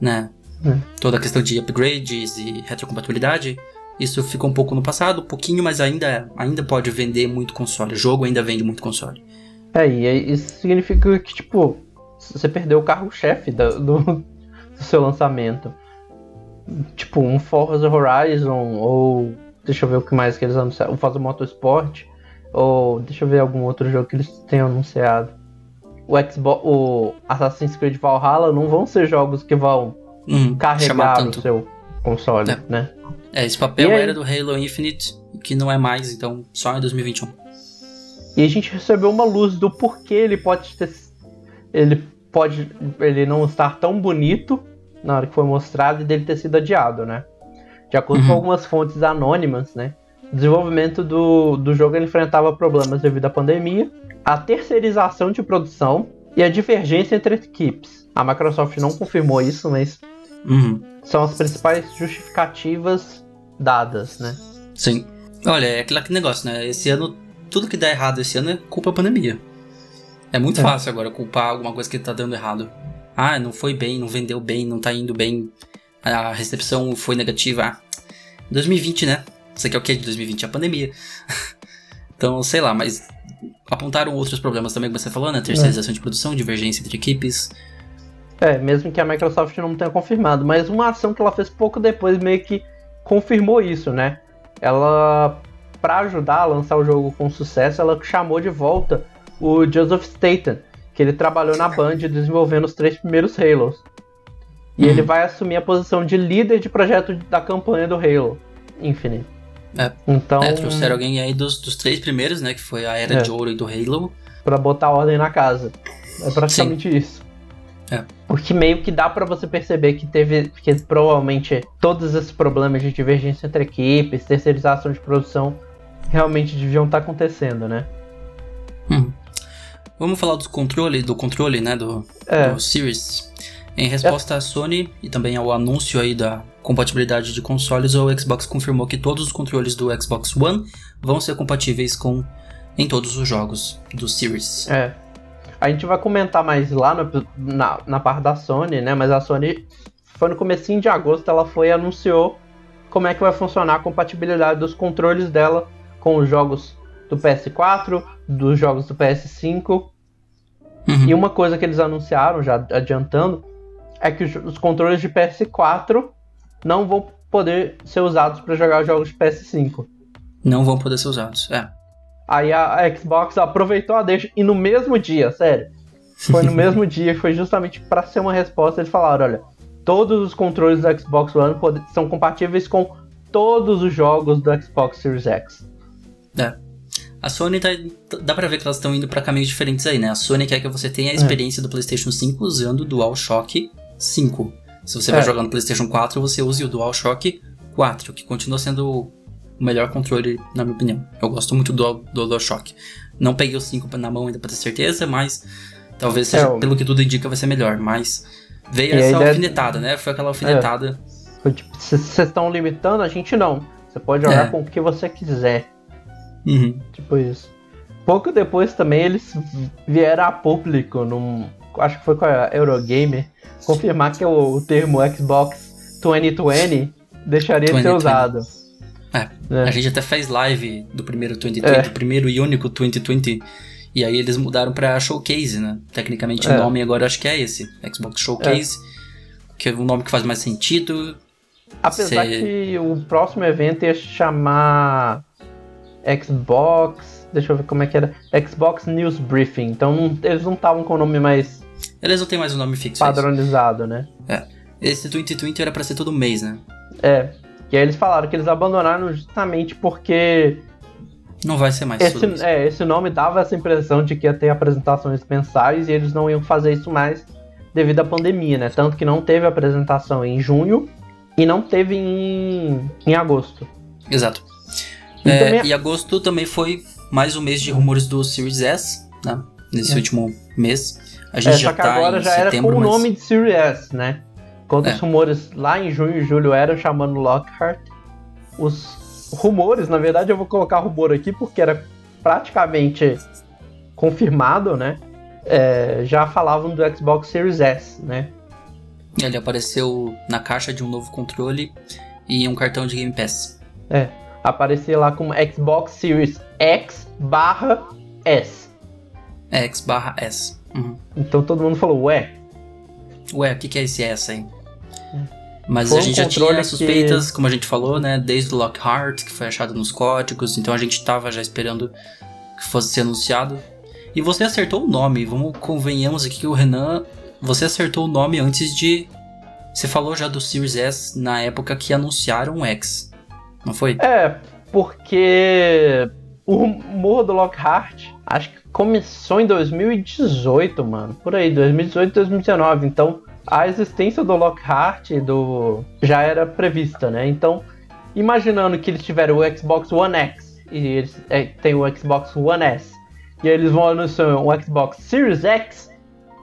Né? É. Toda a questão de upgrades e retrocompatibilidade. Isso ficou um pouco no passado, um pouquinho, mas ainda, ainda pode vender muito console. O jogo ainda vende muito console. É, e isso significa que, tipo, você perdeu o carro-chefe do, do, do seu lançamento. Tipo, um Forza Horizon, ou. Deixa eu ver o que mais que eles anunciaram. O Forza Motorsport, ou. Deixa eu ver algum outro jogo que eles tenham anunciado. O Xbox. O Assassin's Creed Valhalla não vão ser jogos que vão Hum, carregar o seu console, É. né? É, esse papel era do Halo Infinite, que não é mais, então só em 2021. E a gente recebeu uma luz do porquê ele pode ter. Ele pode. Ele não estar tão bonito na hora que foi mostrado e dele ter sido adiado, né? De acordo com Uhum. algumas fontes anônimas, né? Desenvolvimento do, do jogo enfrentava problemas devido à pandemia, a terceirização de produção e a divergência entre equipes. A Microsoft não confirmou isso, mas Uhum, são as principais justificativas dadas, né? sim. Olha, é aquele negócio, né? Esse ano, tudo que dá errado esse ano é culpa da pandemia. É muito É. fácil agora culpar alguma coisa que tá dando errado. Ah, não foi bem, não vendeu bem, não tá indo bem, a recepção foi negativa. Ah, 2020, né? Você quer o que de 2020? A pandemia. [laughs] então, sei lá, mas apontaram outros problemas também que você falou, né? Terceirização de produção, divergência entre equipes. É, mesmo que a Microsoft não tenha confirmado, mas uma ação que ela fez pouco depois meio que confirmou isso, né? Ela, pra ajudar a lançar o jogo com sucesso, ela chamou de volta o Joseph Staten, que ele trabalhou na Band desenvolvendo os três primeiros Halos. E Uhum. ele vai assumir a posição de líder de projeto da campanha do Halo Infinite. É. Então, É, trouxeram alguém aí dos, dos três primeiros, né? Que foi a Era É. de Ouro e do Halo. Pra botar ordem na casa. É praticamente isso. É. Porque meio que dá pra você perceber que teve. Que provavelmente todos esses problemas de divergência entre equipes, terceirização de produção, realmente deviam estar acontecendo, né? Hum. Vamos falar dos controle, do controle, né? Do, É. do Series. Em resposta à Sony e também ao anúncio aí da compatibilidade de consoles, o Xbox confirmou que todos os controles do Xbox One vão ser compatíveis com em todos os jogos do Series. É. A gente vai comentar mais lá no- na, na parte da Sony, né? Mas a Sony foi no comecinho de agosto, ela foi e anunciou como é que vai funcionar a compatibilidade dos controles dela com os jogos do PS4, dos jogos do PS5 Uhum. E uma coisa que eles anunciaram, já adiantando, é que os, os controles de PS4 não vão poder ser usados para jogar os jogos de PS5. Não vão poder ser usados. É. Aí a, Xbox aproveitou a deixa e no mesmo dia, sério. Foi no [laughs] mesmo dia, foi justamente para ser uma resposta. Eles falaram: olha, todos os controles do Xbox One são compatíveis com todos os jogos do Xbox Series X. A Sony tá, dá pra ver que elas estão indo pra caminhos diferentes aí, né? A Sony quer que você tenha a experiência do PlayStation 5 usando o DualShock 5. Se você vai É. jogar no PlayStation 4, você use o DualShock 4, que continua sendo o melhor controle, na minha opinião. Eu gosto muito do, do DualShock. Não peguei o 5 na mão ainda pra ter certeza, mas talvez seja, É, pelo que tudo indica, vai ser melhor. Mas veio essa ideia- alfinetada, né? Foi aquela alfinetada. Foi tipo, se vocês estão limitando, a gente não. Você pode jogar É. com o que você quiser. Uhum. Tipo isso. Pouco depois também eles vieram a público num. Acho que foi com a Eurogamer. Confirmar que o, o termo Xbox 2020 deixaria de ser 2020. usado. É, É. A gente até fez live do primeiro 2020, É. do primeiro e único 2020. E aí eles mudaram pra Showcase, né? Tecnicamente É. o nome agora acho que é esse, Xbox Showcase. Que é um nome que faz mais sentido. Apesar Cê- que o próximo evento ia chamar Xbox. Deixa eu ver como é que era. Xbox News Briefing. Então eles não estavam com o nome mais Eles não têm mais um nome fixo. é padronizado, né? Esse 2020 era pra ser todo mês, né? É. E aí eles falaram que eles abandonaram justamente porque Não vai ser mais todo mês. esse, é, esse nome dava essa impressão de que ia ter apresentações mensais e eles não iam fazer isso mais devido à pandemia, né? Tanto que não teve apresentação em junho e não teve em, em agosto. Exato. E É, também- E agosto também foi mais um mês de rumores do Series S, né? Nesse É. último mês. A gente É, já só que tá agora já era com o mas- nome de Series S, né? Quando É. os rumores lá em junho e julho eram chamando Lockhart, os rumores, na verdade eu vou colocar rumor aqui porque era praticamente confirmado, né? É, já falavam do Xbox Series S, né? Ele apareceu na caixa de um novo controle e um cartão de Game Pass. Aparecer lá como Xbox Series X barra S. É X barra S. Uhum. Então todo mundo falou, ué, Ué, o que, que é esse S aí? Mas Foi a gente já tinha que- suspeitas, como a gente falou, né? Desde o Lockhart, que foi achado nos códigos, então a gente tava já esperando que fosse ser anunciado. E você acertou o nome, vamos convenhamos aqui que o Renan, você acertou o nome antes de. Você falou já do Series S na época que anunciaram o X, não foi? É, porque o rumor do Lockhart acho que começou em 2018, mano. Por aí, 2018, 2019. Então a existência do Lockhart do já era prevista, né? Então, imaginando que eles tiveram o Xbox One X e eles é, tem o Xbox One S e eles vão anunciar um Xbox Series X,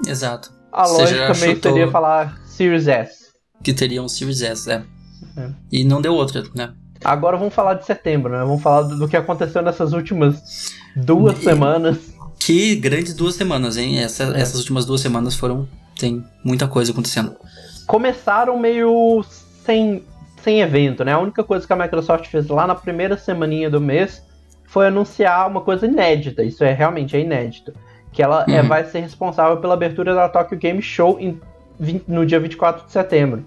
Exato. a lógica também seria falar Series S. Que teria um Series S, é. É. E não deu outra, né? Agora vamos falar de setembro, né? Vamos falar do, do que aconteceu nessas últimas duas E- semanas. Que grandes duas semanas, hein? Essa- É. Essas últimas duas semanas foram. Tem muita coisa acontecendo. começaram meio sem, sem evento, né? A única coisa que a Microsoft fez lá na primeira semaninha do mês foi anunciar uma coisa inédita. Isso é realmente é inédito. Que ela é, Uhum. vai ser responsável pela abertura da Tokyo Game Show em 20 no dia 24 de setembro.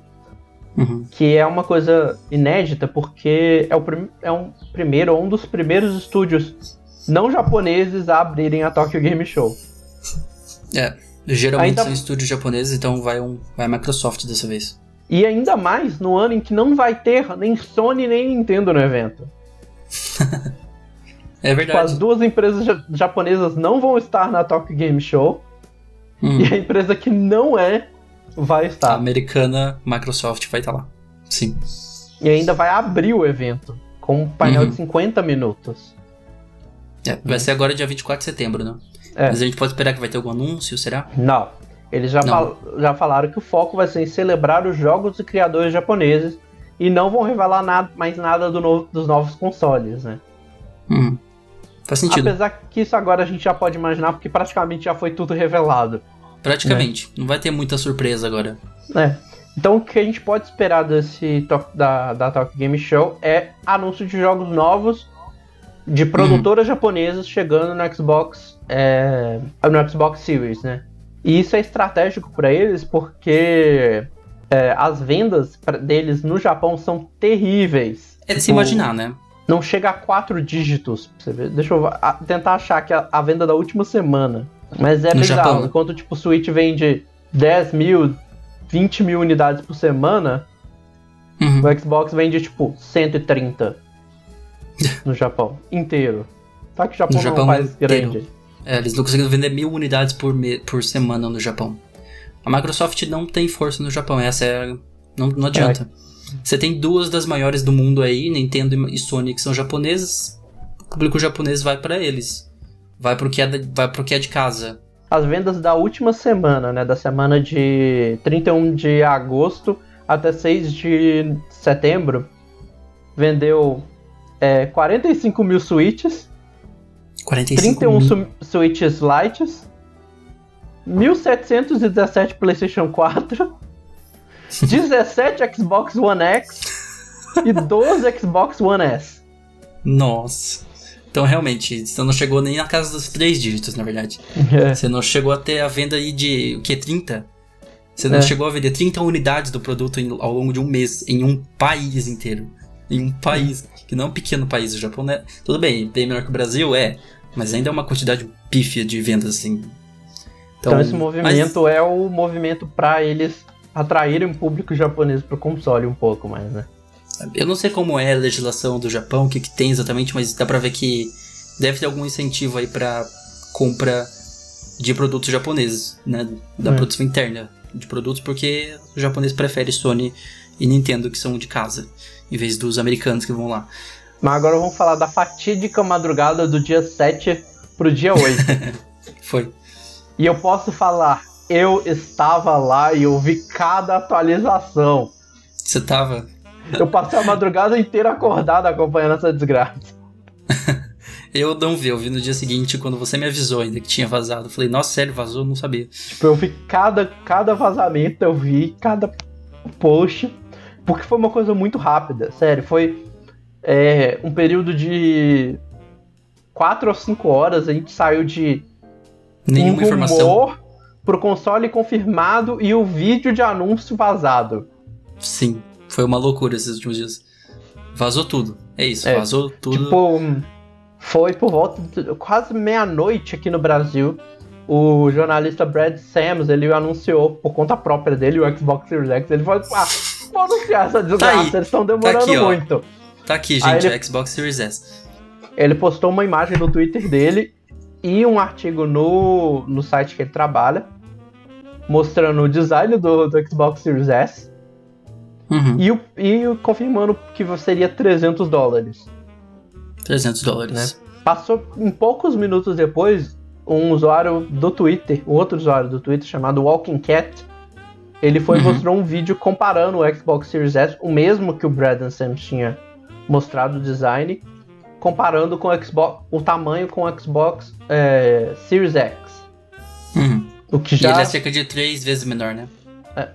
Uhum. Que é uma coisa inédita porque é, o prim- é um primeiro, um dos primeiros estúdios não japoneses a abrirem a Tokyo Game Show. É. Geralmente Ainda- são estúdios japoneses, então vai, um, vai a Microsoft dessa vez. E ainda mais no ano em que não vai ter nem Sony nem Nintendo no evento. [laughs] É Tipo, verdade. as duas empresas ja- japonesas não vão estar na Tokyo Game Show Hum. e a empresa que não é vai A estar. americana Microsoft vai estar lá. Sim. E ainda vai abrir o evento com um painel Uhum. de 50 minutos. É, vai ser agora dia 24 de setembro, né? É. Mas a gente pode esperar que vai ter algum anúncio, será? Não. Eles já, fal- já falaram que o foco vai ser em celebrar os jogos e criadores japoneses e não vão revelar nada, mais nada do novo- dos novos consoles, né? Hum. Faz sentido. Apesar que isso agora a gente já pode imaginar, porque praticamente já foi tudo revelado. Praticamente. Não vai ter muita surpresa agora. É. Então o que a gente pode esperar desse da, da Tokyo Game Show é anúncio de jogos novos de produtoras japonesas chegando no Xbox é, no Xbox Series, né? E isso é estratégico para eles porque é, as vendas deles no Japão são terríveis. É de se Tipo, imaginar, né? Não chega a quatro dígitos, você. Deixa eu tentar achar aqui a, a venda da última semana. Mas é No bizarro. Japão? Enquanto tipo, o Switch vende 10 mil, 20 mil unidades por semana, Uhum. o Xbox vende tipo 130 no Japão inteiro. Só que o Japão, No é Japão um país inteiro. grande. É, eles não conseguiram vender mil unidades por, me- por semana no Japão. A Microsoft não tem força no Japão, essa é. Não, não adianta. Você tem duas das maiores do mundo aí, Nintendo e Sony, que são japonesas. O público japonês vai pra eles. Vai pro, que é da- vai pro que é de casa. As vendas da última semana, né? Da semana de 31 de agosto até 6 de setembro, vendeu é, 45 mil Switches. 45 31 mil. Switches Lites, 1717 PlayStation 4, 17 [laughs] Xbox One X e 12 Xbox One S. Nossa. Então, realmente, você não chegou nem na casa dos três dígitos, na verdade. Você não chegou a ter a venda aí de, o que, 30? Você não É. chegou a vender 30 unidades do produto em- ao longo de um mês, em um país inteiro. Em um país, que não é um pequeno país, o Japão, né? Tudo bem, bem menor que o Brasil, é. Mas ainda é uma quantidade pífia de vendas, assim. Então, esse movimento mas... é o movimento para eles atraírem o público japonês pro console um pouco mais, né? Eu não sei como é a legislação do Japão, o que, que tem exatamente, mas dá pra ver que deve ter algum incentivo aí pra compra de produtos japoneses, né? Da é. produção interna de produtos, porque o japonês prefere Sony e Nintendo, que são de casa, em vez dos americanos que vão lá. Mas agora vamos falar da fatídica madrugada do dia 7 pro dia 8. [laughs] Foi. E eu posso falar, eu estava lá e eu vi cada atualização. Você tava? Eu passei a madrugada inteira acordado acompanhando essa desgraça. [laughs] eu não vi, eu vi no dia seguinte, quando você me avisou ainda que tinha vazado. Eu falei, nossa, sério, vazou? Não sabia. Tipo, eu vi cada, cada vazamento, eu vi cada post, porque foi uma coisa muito rápida, sério. Foi é, um período de 4 ou 5 horas, a gente saiu de Nenhuma um informação. pro console confirmado e o vídeo de anúncio vazado. Sim, foi uma loucura esses últimos dias. Vazou tudo. É isso, é, vazou tudo. Tipo, foi por volta de quase meia-noite aqui no Brasil. O jornalista Brad Sams, ele anunciou por conta própria dele o Xbox Series X. Ele falou, ah, anunciar essa desgraça, tá eles estão demorando tá aqui, muito. Tá aqui, gente, ele, Xbox Series S. Ele postou uma imagem no Twitter dele e um artigo no, no site que ele trabalha, mostrando o design do, do Xbox Series S uhum. e, o, e confirmando que seria 300 dólares. 300 dólares. Né? Passou em poucos minutos depois, um usuário do Twitter, um outro usuário do Twitter chamado Walking Cat, ele foi uhum. mostrou um vídeo comparando o Xbox Series S, o mesmo que o Brad Sam tinha mostrado o design, comparando com o Xbox, o tamanho com o Xbox é, Series X. Uhum. O que já... E ele é cerca de 3 vezes menor, né? É.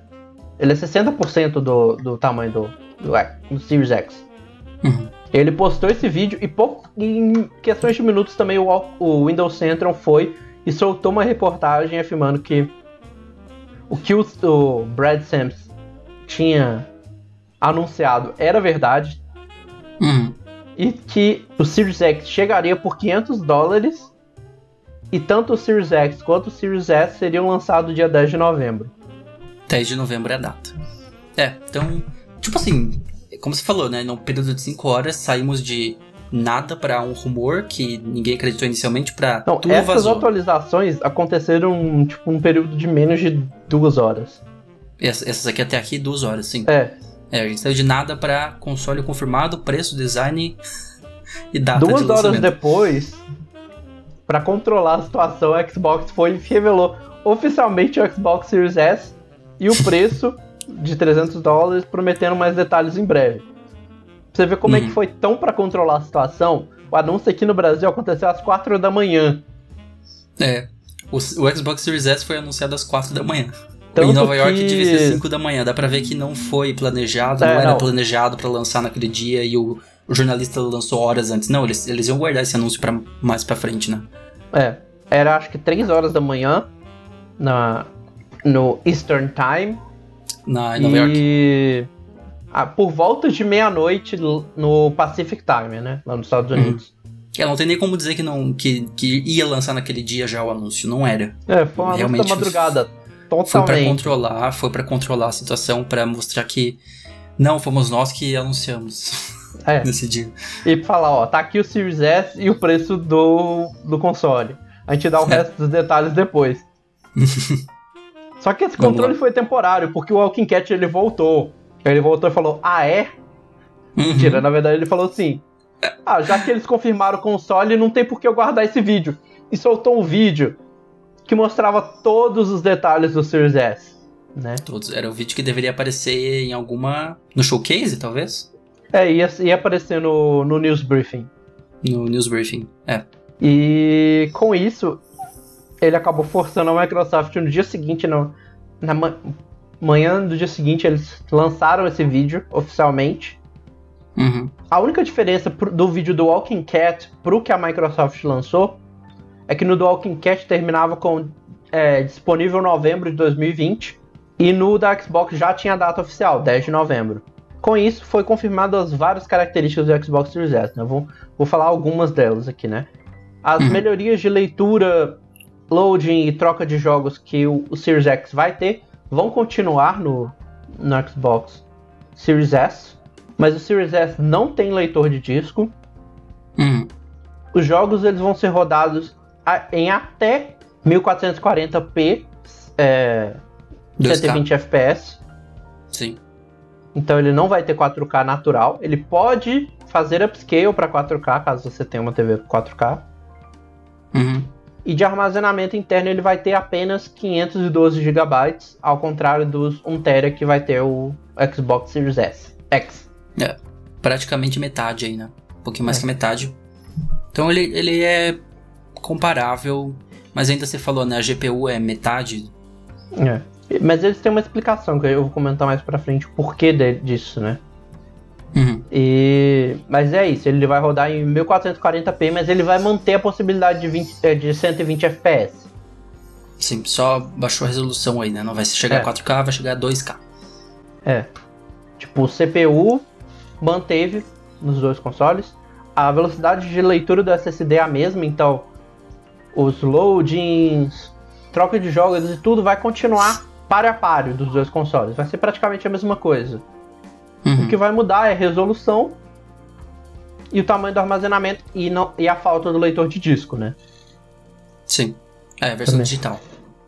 Ele é 60% do, do tamanho do, do, do Series X. Uhum. Ele postou esse vídeo e pouco, em questões de minutos também o, o Windows Central foi e soltou uma reportagem afirmando que o que o, o Brad Sams tinha anunciado era verdade. Uhum e que o Series X chegaria por 500 dólares e tanto o Series X quanto o Series S seriam lançados dia 10 de novembro. 10 de novembro é a data. É, então, tipo assim, como você falou, né, num período de 5 horas saímos de nada para um rumor que ninguém acreditou inicialmente para tudo essas vazou. atualizações aconteceram tipo um período de menos de duas horas. Essas aqui até aqui duas horas, sim. É. É, a gente saiu de nada para console confirmado, preço, design [laughs] e data Duas de horas depois, para controlar a situação, a Xbox foi e revelou oficialmente o Xbox Series S e o preço [laughs] de 300 dólares, prometendo mais detalhes em breve. Pra você ver como uhum. é que uhum. foi tão para controlar a situação, o anúncio aqui no Brasil aconteceu às 4 da manhã. É, o, o Xbox Series S foi anunciado às 4 da manhã. Tanto em Nova York que... devia ser 5 da manhã, dá pra ver que não foi planejado, é, não era não. planejado para lançar naquele dia e o, o, jornalista lançou horas antes. Não, eles, eles iam guardar esse anúncio para mais pra frente, né? É, era acho que 3 horas da manhã na, no Eastern Time. Na, em Nova e... York. Ah, por volta de meia-noite no Pacific Time, né? Lá nos Estados uhum. Unidos. Uhum. É, não tem nem como dizer que não que, que ia lançar naquele dia já o anúncio, não era. É, foi uma Realmente, da madrugada. Totalmente. Foi para controlar, foi para controlar a situação, para mostrar que não fomos nós que anunciamos. É. [laughs] nesse dia. E falar, ó, tá aqui o Series S e o preço do, do console. A gente dá o é. resto dos detalhes depois. [laughs] Só que esse controle foi temporário, porque o Walking Cat ele voltou. Ele voltou e falou: Ah, é? Uhum. Mentira, na verdade ele falou assim: Ah, já que eles confirmaram o console, não tem por que eu guardar esse vídeo. E soltou um vídeo que mostrava todos os detalhes do Series S, né? Todos. Era o vídeo que deveria aparecer em alguma... no showcase, talvez? É, ia, ia aparecer no, no News Briefing. No News Briefing, é. E com isso, ele acabou forçando a Microsoft no dia seguinte, no, na manhã do dia seguinte, eles lançaram esse vídeo oficialmente. Uhum. A única diferença do vídeo do Walking Cat pro que a Microsoft lançou é que no do Walking Cat terminava com é, disponível em novembro de 2020 e no da Xbox já tinha data oficial, 10 de novembro. Com isso, foi confirmado as várias características do Xbox Series S. Né? Vou, vou falar algumas delas aqui, né? As uhum. melhorias de leitura loading e troca de jogos que o, o Series X vai ter vão continuar no, no Xbox Series S, mas o Series S não tem leitor de disco. Uhum. Os jogos eles vão ser rodados a, em até 1440p, é, 2K. 120 FPS. Sim. Então ele não vai ter 4K natural. Ele pode fazer upscale para 4K, caso você tenha uma TV 4K. Uhum. E de armazenamento interno ele vai ter apenas 512 GB, ao contrário dos 1 TB que vai ter o Xbox Series S. X. É, praticamente metade aí, né? Um pouquinho mais É. que metade. Então ele, ele é comparável, mas ainda você falou, né? A GPU é metade. É. Mas eles têm uma explicação que eu vou comentar mais pra frente o porquê de- disso, né? Uhum. E... Mas é isso, ele vai rodar em 1440p, mas ele vai manter a possibilidade de, 20, eh, de 120 FPS. Sim, só baixou a resolução aí, né? Não vai chegar É. a 4K, vai chegar a 2K. É. Tipo, o CPU manteve nos dois consoles. A velocidade de leitura do SSD é a mesma, então os loadings, troca de jogos e tudo vai continuar páreo a páreo dos dois consoles. Vai ser praticamente a mesma coisa. Uhum. O que vai mudar é a resolução e o tamanho do armazenamento e, não, e a falta do leitor de disco, né? Sim. É, a versão Também. digital.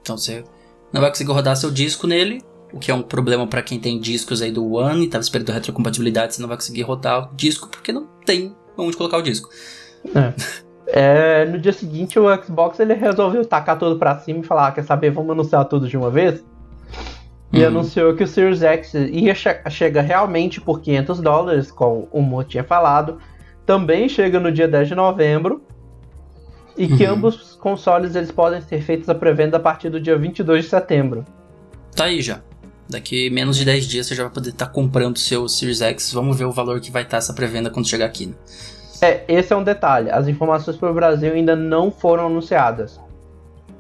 Então você não vai conseguir rodar seu disco nele, o que é um problema pra quem tem discos aí do One e tava esperando retrocompatibilidade, você não vai conseguir rodar o disco porque não tem onde colocar o disco. É, [laughs] no dia seguinte, o Xbox ele resolveu tacar tudo pra cima e falar: ah, quer saber, vamos anunciar tudo de uma vez? E Uhum. anunciou que o Series X ia che chega realmente por 500 dólares, como o Mo tinha falado. Também chega no dia 10 de novembro. E que Uhum. ambos os consoles eles podem ser feitos a pré-venda a partir do dia 22 de setembro. Tá aí já. Daqui menos de 10 dias você já vai poder estar comprando o seu Series X. Vamos ver o valor que vai estar essa pré-venda quando chegar aqui. Né? É, esse é um detalhe. As informações para o Brasil ainda não foram anunciadas.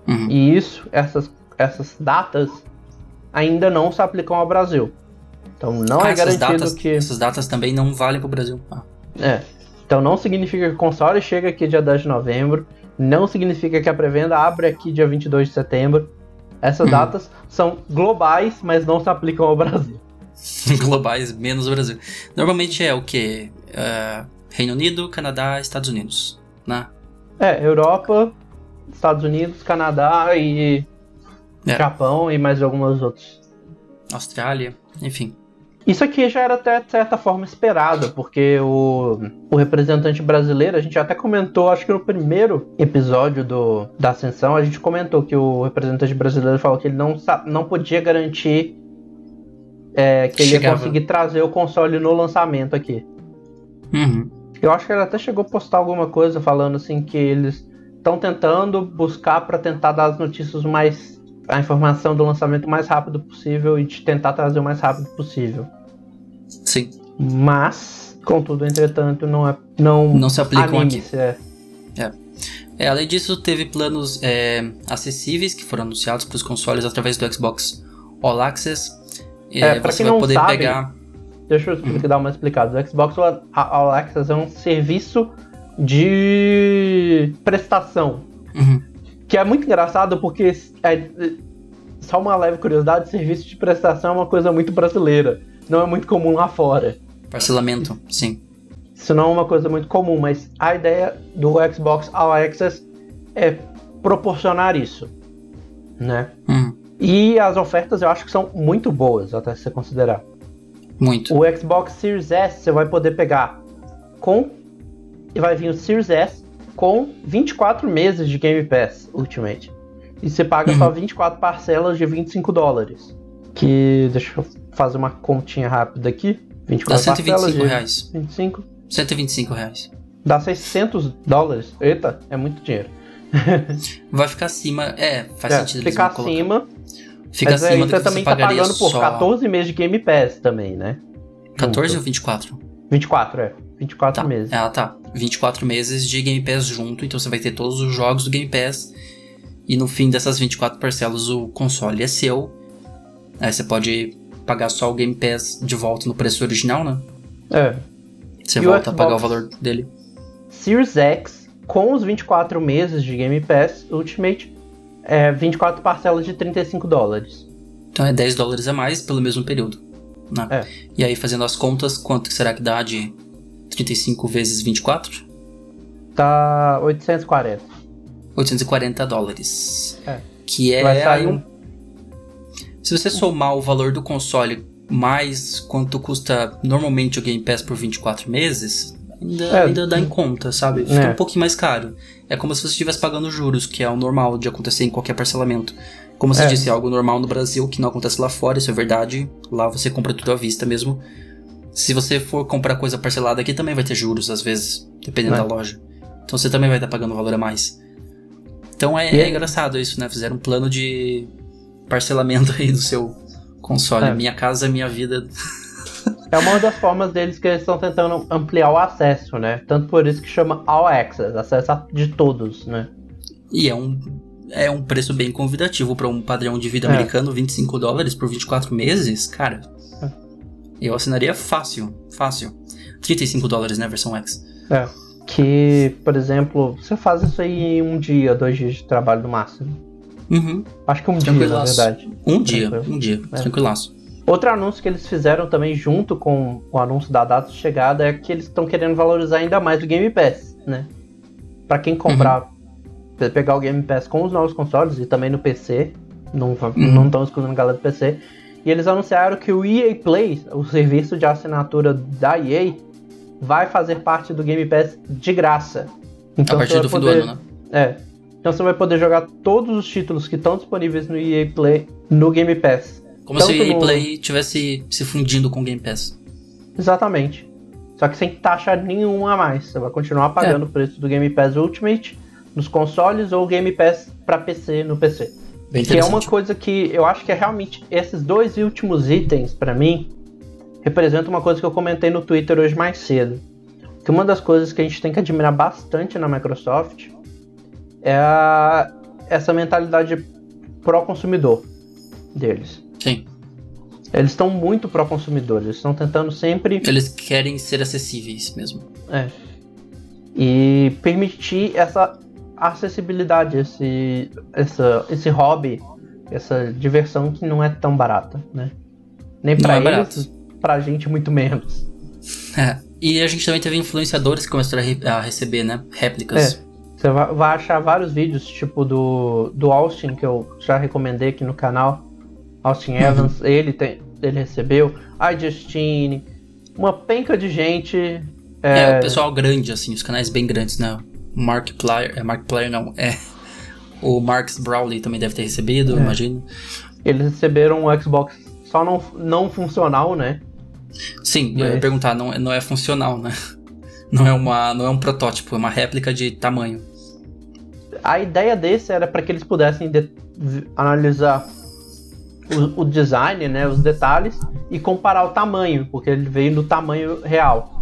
Uhum. E isso, essas, essas datas, ainda não se aplicam ao Brasil. Então não Ah, é garantido datas, que. essas datas também não valem pro Brasil. Ah, É. Então não significa que o console chega aqui dia 10 de novembro. Não significa que a pré-venda abre aqui dia 22 de setembro. Essas Uhum. datas são globais, mas não se aplicam ao Brasil. [laughs] [laughs] globais, menos o Brasil. Normalmente é o que? Reino Unido, Canadá, Estados Unidos. Né? É, Europa, Estados Unidos, Canadá e É. Japão e mais algumas outros. Austrália, enfim. Isso aqui já era até de certa forma esperado, porque o, o representante brasileiro, a gente até comentou, acho que no primeiro episódio do, da Ascensão, a gente comentou que o representante brasileiro falou que ele não, não podia garantir é, que ele ia Chegava. conseguir trazer o console no lançamento aqui. Uhum. Eu acho que ele até chegou a postar alguma coisa falando assim que eles estão tentando buscar para tentar dar as notícias mais. A informação do lançamento o mais rápido possível e de tentar trazer o mais rápido possível. Sim. Mas, contudo, entretanto, não é. Não, Não se aplicam aqui. anime-se, é. É, além disso, teve planos é, acessíveis que foram anunciados para os consoles através do Xbox All Access. É, pra você quem vai não poder sabe- pegar. Deixa eu Uhum. dar uma explicada. O Xbox All Access é um serviço de prestação. Uhum. Que é muito engraçado porque é, só uma leve curiosidade, serviço de prestação é uma coisa muito brasileira. Não é muito comum lá fora. Parcelamento, sim. Isso não é uma coisa muito comum, mas a ideia do Xbox All Access é proporcionar isso, né? Uhum. E as ofertas eu acho que são muito boas, até se você considerar. Muito. O Xbox Series S você vai poder pegar com. E vai vir o Series S com 24 meses de Game Pass Ultimate. E você paga Uhum. só 24 parcelas de 25 dólares. Que. Deixa eu fazer uma continha rápida aqui. Dá 24 parcelas 125 de reais. 25. 125 reais. Dá 600 dólares. Eita, é muito dinheiro. [laughs] Vai ficar acima. É, faz É, sentido. ficar acima. Fica mas aí acima do você que também tá pagando por só. 14 meses de Game Pass também, né? 14 Junto. ou 24? 24, é. 24 Tá. meses. Ah, tá. 24 meses de Game Pass junto, então você vai ter todos os jogos do Game Pass. E no fim dessas 24 parcelas, o console é seu. Aí você pode pagar só o Game Pass de volta no preço original, né? É. Você E volta a pagar o valor dele. Series X com os 24 meses de Game Pass Ultimate É 24 parcelas de 35 dólares. Então é 10 dólares a mais pelo mesmo período. Né? É. E aí, fazendo as contas, quanto será que dá de 35 vezes 24? Tá 840. 840 dólares. É. Que é Vai sair um- um... Se você somar o valor do console mais quanto custa normalmente o Game Pass por 24 meses, ainda, É. ainda dá em conta, sabe? Fica É. um pouquinho mais caro. É como se você estivesse pagando juros, que é o normal de acontecer em qualquer parcelamento. Como você É. disse, é algo normal no Brasil que não acontece lá fora, isso é verdade. Lá você compra tudo à vista mesmo. Se você for comprar coisa parcelada aqui, também vai ter juros, às vezes, dependendo É. da loja. Então você também vai estar pagando um valor a mais. Então é, é é- engraçado isso, né? Fizeram um plano de parcelamento aí do seu console. É. Minha casa, minha vida. É uma das formas deles que eles estão tentando ampliar o acesso, né? Tanto por isso que chama All Access, acesso a- de todos, né? E é um, é um preço bem convidativo para um padrão de vida É. americano, 25 dólares por 24 meses, cara. Eu assinaria fácil, fácil. 35 dólares, né, versão X. É. Que, por exemplo, você faz isso aí em um dia, dois dias de trabalho no máximo. Uhum. Acho que um dia, na verdade. Um dia, Tranquilo. um dia, É. tranquilaço. Outro anúncio que eles fizeram também junto com o anúncio da data de chegada é que eles estão querendo valorizar ainda mais o Game Pass, né? Pra quem comprar, pe- pegar o Game Pass com os novos consoles e também no PC, não va- Uhum. não estão excluindo a galera do PC. E eles anunciaram que o EA Play, o serviço de assinatura da EA, vai fazer parte do Game Pass de graça. Então a você partir vai do fim poder- do ano, né? É. Então você vai poder jogar todos os títulos que estão disponíveis no EA Play no Game Pass. Como se o Tanto EA no- Play tivesse se fundindo com o Game Pass. Exatamente. Só que sem taxa nenhuma a mais. Você vai continuar pagando o preço do Game Pass Ultimate nos consoles ou Game Pass pra PC no PC. Que é uma coisa que eu acho que é realmente esses dois últimos itens pra mim representam uma coisa que eu comentei no Twitter hoje mais cedo. Que uma das coisas que a gente tem que admirar bastante na Microsoft é a- essa mentalidade pró-consumidor deles. Sim. Eles estão muito pró-consumidor, eles estão tentando sempre Eles querem ser acessíveis mesmo. É. E permitir essa acessibilidade, esse, essa, esse hobby, essa diversão que não é tão barata, né? Nem pra é eles, pra gente muito menos. [laughs] É. E a gente também teve influenciadores que começaram a, re- a receber, né? Réplicas. Você vai, achar vários vídeos, tipo do, do Austin, que eu já recomendei aqui no canal. Austin Evans, ele, tem, ele recebeu. A Justine, uma penca de gente. É, É, o pessoal grande, assim, os canais bem grandes, né? Mark Player, é Mark Player não, é. O Marks Brawley também deve ter recebido, É. imagino. Eles receberam um Xbox só não, não funcional, né? Sim, eu ia Mas- perguntar, não, é- não é funcional, né? [laughs] Não é, uma, não é um protótipo, é uma réplica de tamanho. A ideia desse era para que eles pudessem analisar o, o design, né, os detalhes e comparar o tamanho, porque ele veio no tamanho real.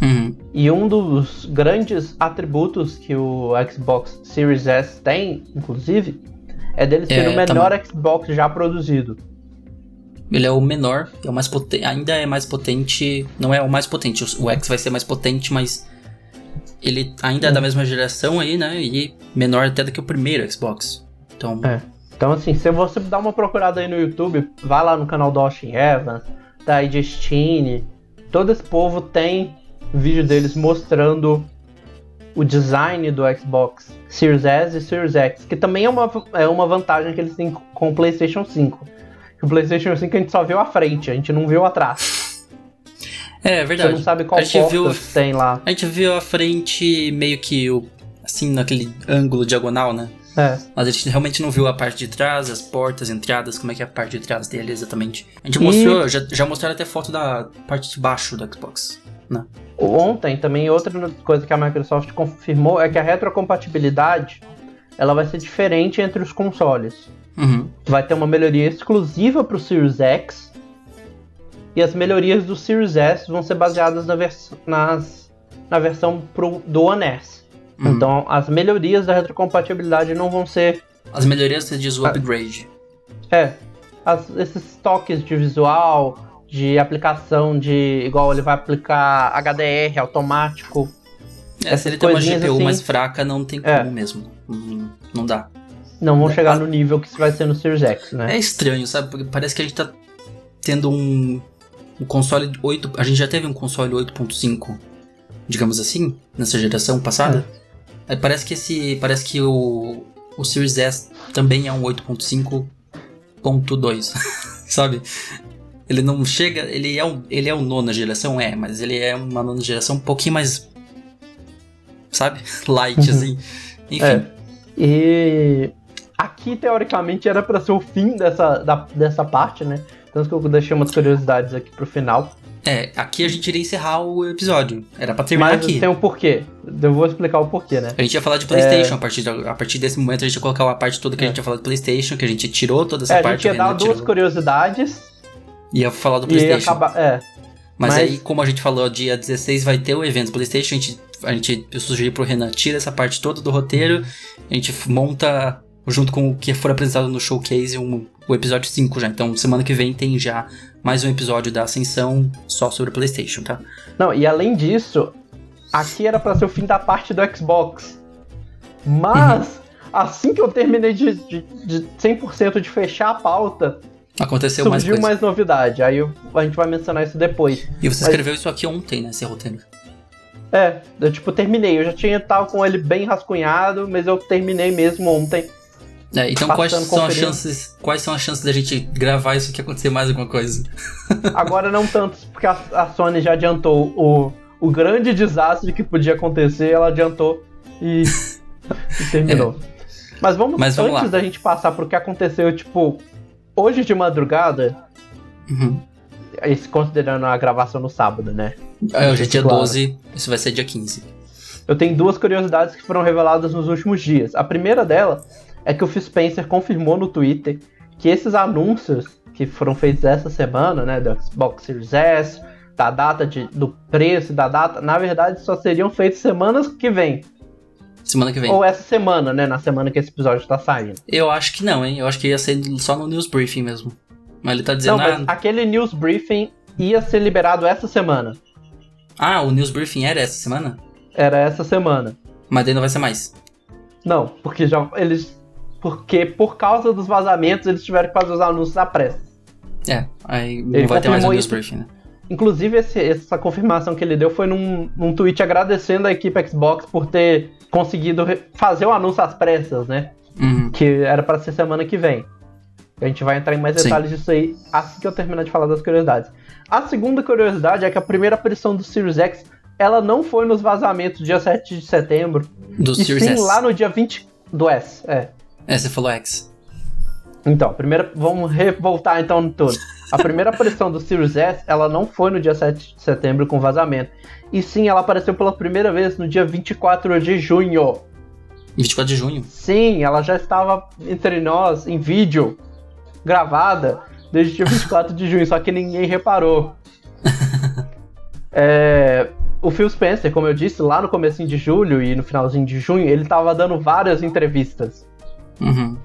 Uhum. E um dos grandes atributos que o Xbox Series S tem, inclusive, é dele ser É, o menor Xbox já produzido. Ele é o menor, é o mais potente, ainda é mais potente, não é o mais potente, o X vai ser mais potente, mas ele ainda é da mesma geração aí, né? E menor até do que o primeiro Xbox. Então, É. Então, assim, se você dar uma procurada aí no YouTube, vai lá no canal do Austin Evans, da Justine, todo esse povo tem vídeo deles mostrando o design do Xbox Series S e Series X, que também é uma, é uma vantagem que eles têm com o PlayStation 5. Que o PlayStation 5 a gente só viu a frente, a gente não viu atrás. é Você verdade. não sabe qual A gente viu- tem lá. A gente viu a frente meio que o, assim, naquele ângulo diagonal, né? É, Mas a gente realmente não viu a parte de trás, as portas, entradas, como é que é a parte de trás dele exatamente. A gente E- mostrou, já, já mostraram até foto da parte de baixo do Xbox. Né? Ontem também outra coisa que a Microsoft confirmou é que a retrocompatibilidade ela vai ser diferente entre os consoles. Uhum. Vai ter uma melhoria exclusiva para o Series X e as melhorias do Series S vão ser baseadas na, vers nas, na versão pro, do One S. Uhum. Então as melhorias da retrocompatibilidade não vão ser As melhorias você diz o Ah. upgrade. é as- esses toques de visual, de aplicação de igual ele vai aplicar HDR automático. É, se ele tem uma GPU assim- mais fraca, não tem É. como mesmo. Não, não dá. não vão É, chegar a- no nível que vai ser no Series X, né? É estranho, sabe? Porque parece que a gente tá tendo um, um console 8. A gente já teve um console 8.5, digamos assim, nessa geração passada. Aí parece que esse. Parece que o, o Series S também é um 8.5.2, [laughs] sabe? Ele não chega. Ele é, um, ele é o nona geração, é, mas ele é uma nona geração um pouquinho mais. Sabe? [laughs] Light, Uhum. assim. Enfim. É. E aqui, teoricamente, era pra ser o fim dessa, da- dessa parte, né? Tanto que eu deixei umas curiosidades aqui pro final. É, aqui a gente iria encerrar o episódio. Era pra terminar Mas aqui. tem um porquê. Eu vou explicar o porquê, né? A gente ia falar de PlayStation. A, partir a partir desse momento a gente ia colocar a parte toda que a É. gente ia falar de PlayStation, que a gente tirou toda essa É, a parte. gente ia Renan dar duas tirou. curiosidades Ia falar do PlayStation. É. Mas, mas- aí, como a gente falou, dia 16 vai ter o evento PlayStation. A gente, a gente eu sugeri pro Renan, tira essa parte toda do roteiro. A gente monta, junto com o que for apresentado no showcase, um, o episódio 5 já. Então, semana que vem tem já mais um episódio da Ascensão só sobre o PlayStation, tá? Não, e além disso, aqui era pra ser o fim da parte do Xbox. Mas, assim que eu terminei de, de, de 100% de fechar a pauta, Aconteceu mais surgiu coisa. mais novidade. Aí a gente vai mencionar isso depois. E você mas- escreveu isso aqui ontem, né? Esse roteiro. É, eu tipo terminei. Eu já tinha tava com ele bem rascunhado, mas eu terminei mesmo ontem. É, então quais são as chances? Quais são as chances da gente gravar isso aqui acontecer mais alguma coisa? [laughs] Agora não tantos, porque a, a Sony já adiantou o, o grande desastre que podia acontecer, ela adiantou e, [laughs] e terminou. Mas vamos, É. Mas vamos antes lá. da gente passar pro que aconteceu, tipo, hoje de madrugada, Uhum. esse considerando a gravação no sábado, né? É, hoje é dia Claro. 12, isso vai ser dia 15. Eu tenho duas curiosidades que foram reveladas nos últimos dias. A primeira dela é que o Phil Spencer confirmou no Twitter que esses anúncios que foram feitos essa semana, né, do Xbox Series S, da data de, do preço, da data, na verdade só seriam feitos semanas que vem. Semana que vem. Ou essa semana, né, na semana que esse episódio tá saindo. Eu acho que não, hein? Eu acho que ia ser só no news briefing mesmo. Mas ele tá dizendo. Não, mas ah, aquele news briefing ia ser liberado essa semana. ah, o news briefing era essa semana? Era essa semana. Mas daí não vai ser mais. Não, porque já eles porque por causa dos vazamentos eles tiveram que fazer os anúncios à pressa. É, aí não Ele vai ter mais confirmou news briefing, né? Inclusive, esse- essa confirmação que ele deu foi num, num tweet agradecendo a equipe Xbox por ter conseguido fazer o anúncio às pressas, né? Uhum. Que era pra ser semana que vem. A gente vai entrar em mais Sim. detalhes disso aí assim que eu terminar de falar das curiosidades. A segunda curiosidade é que a primeira aparição do Series X ela não foi nos vazamentos dia 7 de setembro, Do e Series sim S. lá no dia 20 do S. É. É, você falou X. Então, primeira, vamos voltar então no todo. A primeira aparição do Series S, ela não foi no dia 7 de setembro com vazamento. E sim, ela apareceu pela primeira vez no dia 24 de junho. 24 de junho. Sim, ela já estava entre nós em vídeo, gravada, desde o dia 24 de junho, só que ninguém reparou. [laughs] É, o Phil Spencer, como eu disse, lá no comecinho de julho e no finalzinho de junho, ele estava dando várias entrevistas. Uhum.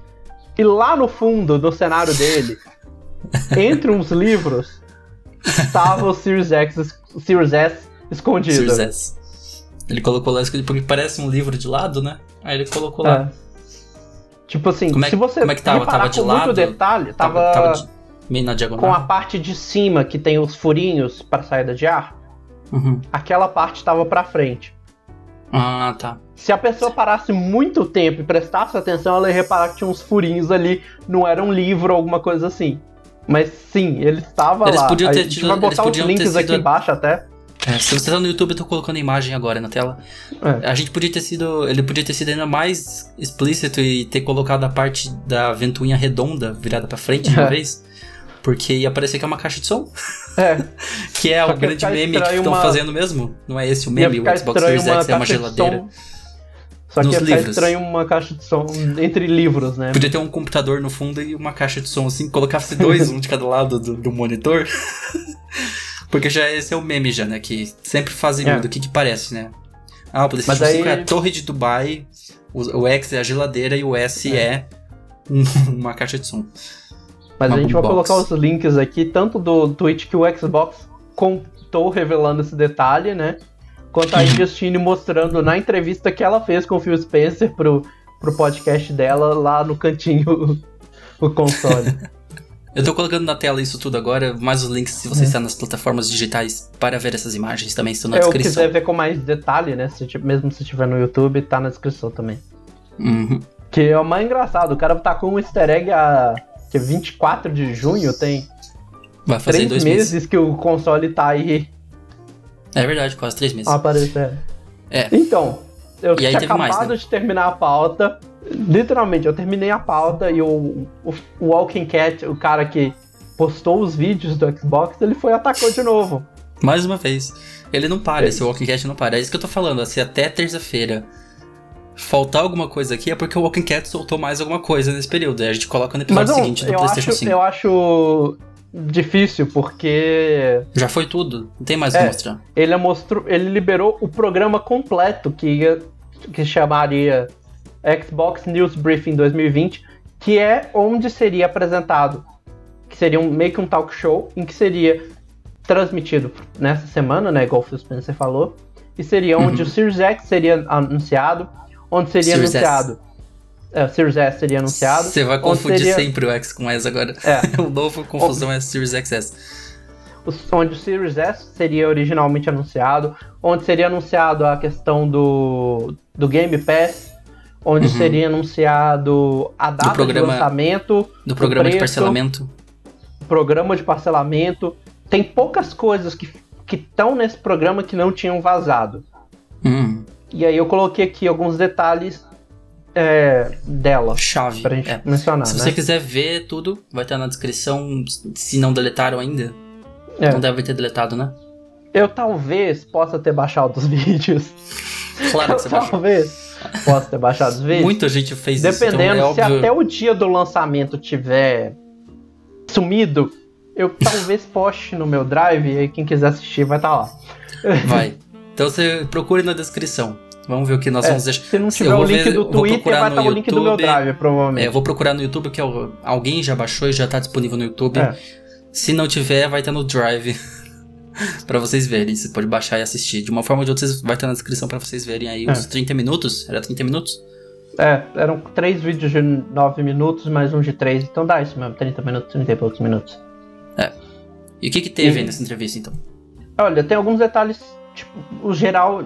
E lá no fundo do cenário dele, entre uns livros, estava o Series X, o Series S escondido. Series S. Ele colocou lá escondido porque parece um livro de lado, né? Aí ele colocou lá. É. Tipo assim, Como é- se você como é que tava? Tava de muito lado? detalhe, tava, tava de- meio na diagonal. com a parte de cima que tem os furinhos para saída de ar, Uhum. aquela parte estava para frente. Ah, tá. Se a pessoa parasse muito tempo e prestasse atenção, ela ia reparar que tinha uns furinhos ali, não era um livro ou alguma coisa assim. Mas sim, ele estava Eles lá. podiam a ter gente tido- vai botar os links aqui sido- embaixo até. É, se você tá no YouTube, eu tô colocando a imagem agora na tela. É. A gente podia ter sido. Ele podia ter sido ainda mais explícito e ter colocado a parte da ventoinha redonda virada pra frente de uma É. vez. Porque ia parecer que é uma caixa de som. É, [laughs] Que é o grande meme que estão uma- fazendo mesmo. Não é esse o meme? O Xbox Series X é uma geladeira. Só que Nos ia livros. estranho uma caixa de som entre livros, né? Podia ter um computador no fundo e uma caixa de som assim, colocasse dois, um de cada lado do, do monitor. [laughs] Porque já esse é o meme já, né? Que sempre fazem É. do que que parece, né? Ah, o PlayStation Mas aí- 5 é a torre de Dubai, o, o X é a geladeira e o S é, um- [laughs] uma caixa de som. Mas a gente vai colocar os links aqui, tanto do tweet que o Xbox contou revelando esse detalhe, né? Quanto a. Justine mostrando na entrevista que ela fez com o Phil Spencer pro, pro podcast dela lá no cantinho [laughs] o console. [laughs] Eu tô colocando na tela isso tudo agora, mais os links se você É. está nas plataformas digitais para ver essas imagens também estão na É, descrição. quiser ver com mais detalhe, né? Se, mesmo se tiver no YouTube, tá na descrição também. Uhum. Que é o mais engraçado, o cara tá com um easter egg a que é 24 de junho, tem Vai fazer três dois meses, meses. que o console tá aí É verdade, quase três meses. aparecendo. É. Então, eu E tinha teve mais, acabado né? de terminar a pauta. Literalmente, eu terminei a pauta e o, o, o Walking Cat, o cara que postou os vídeos do Xbox, ele foi e atacou de novo. Mais uma vez. Ele não para, É. esse Walking Cat não para. É isso que eu tô falando. Se até terça-feira faltar alguma coisa aqui, é porque o Walking Cat soltou mais alguma coisa nesse período. Aí a gente coloca no episódio não, seguinte do eu, PlayStation acho, 5. eu acho difícil, porque Já foi tudo. Não tem mais o É. que mostrar. ele mostrou, ele liberou o programa completo que ia, que chamaria Xbox News Briefing 2020, que é onde seria apresentado, que seria um, meio que um talk show, em que seria transmitido nessa semana, né, igual o Phil Spencer falou, e seria onde Uhum. o Series X seria anunciado, onde seria Series S. anunciado, é, o Series S seria anunciado, Você vai confundir seria- sempre o X com S agora. É. [laughs] o novo confusão é Series XS. o- onde o Series S seria originalmente anunciado, onde seria anunciado a questão do, do Game Pass, onde Uhum. seria anunciado a data programa- de lançamento, Do programa de preço. parcelamento. programa de parcelamento. Tem poucas coisas que estão nesse programa que não tinham vazado. Hum, E aí eu coloquei aqui alguns detalhes é, dela, chave. pra gente É. mencionar, Se né? você quiser ver tudo, vai estar na descrição. Se não deletaram ainda. É. Não deve ter deletado, né? Eu talvez possa ter baixado os [laughs] vídeos. Claro que você baixou. talvez possa ter baixado os [laughs] vídeos. Muita gente fez isso. Dependendo, então é se até o dia do lançamento tiver sumido, eu talvez poste no meu drive e quem quiser assistir vai estar lá. Vai. Então você procure na descrição. Vamos ver o que nós É, vamos deixar. Se não Eu tiver vou o link ver- do Twitter, vai estar o link do meu drive, É, provavelmente. eu vou procurar no YouTube, que é alguém já baixou e já tá disponível no YouTube. É. Se não tiver, vai estar no Drive. [laughs] pra vocês verem. Você pode baixar e assistir. De uma forma ou de outra, vai estar na descrição pra vocês verem aí É. os 30 minutos. Era 30 minutos? É, eram três vídeos de 9 minutos, mais um de 3, então dá isso mesmo, 30 minutos, 30 e poucos minutos. E o que que teve aí nessa entrevista, então? Olha, tem alguns detalhes, tipo, o geral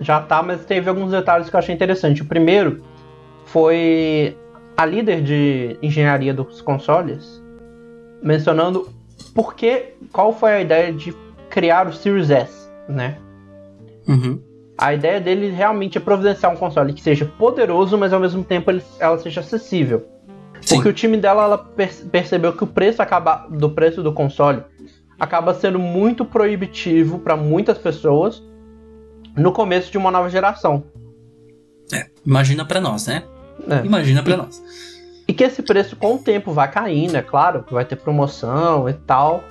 já tá, mas teve alguns detalhes que eu achei interessante. O primeiro foi a líder de engenharia dos consoles mencionando por que, qual foi a ideia de criar o Series S, né? Uhum. A ideia dele realmente é providenciar um console que seja poderoso, mas ao mesmo tempo ele- ela seja acessível. Sim. Porque o time dela ela per- percebeu que o preço acaba, do preço do console acaba sendo muito proibitivo para muitas pessoas no começo de uma nova geração. Imagina pra nós, né? né? Imagina pra nós. E que esse preço com o tempo vai caindo, é claro, que vai ter promoção e tal.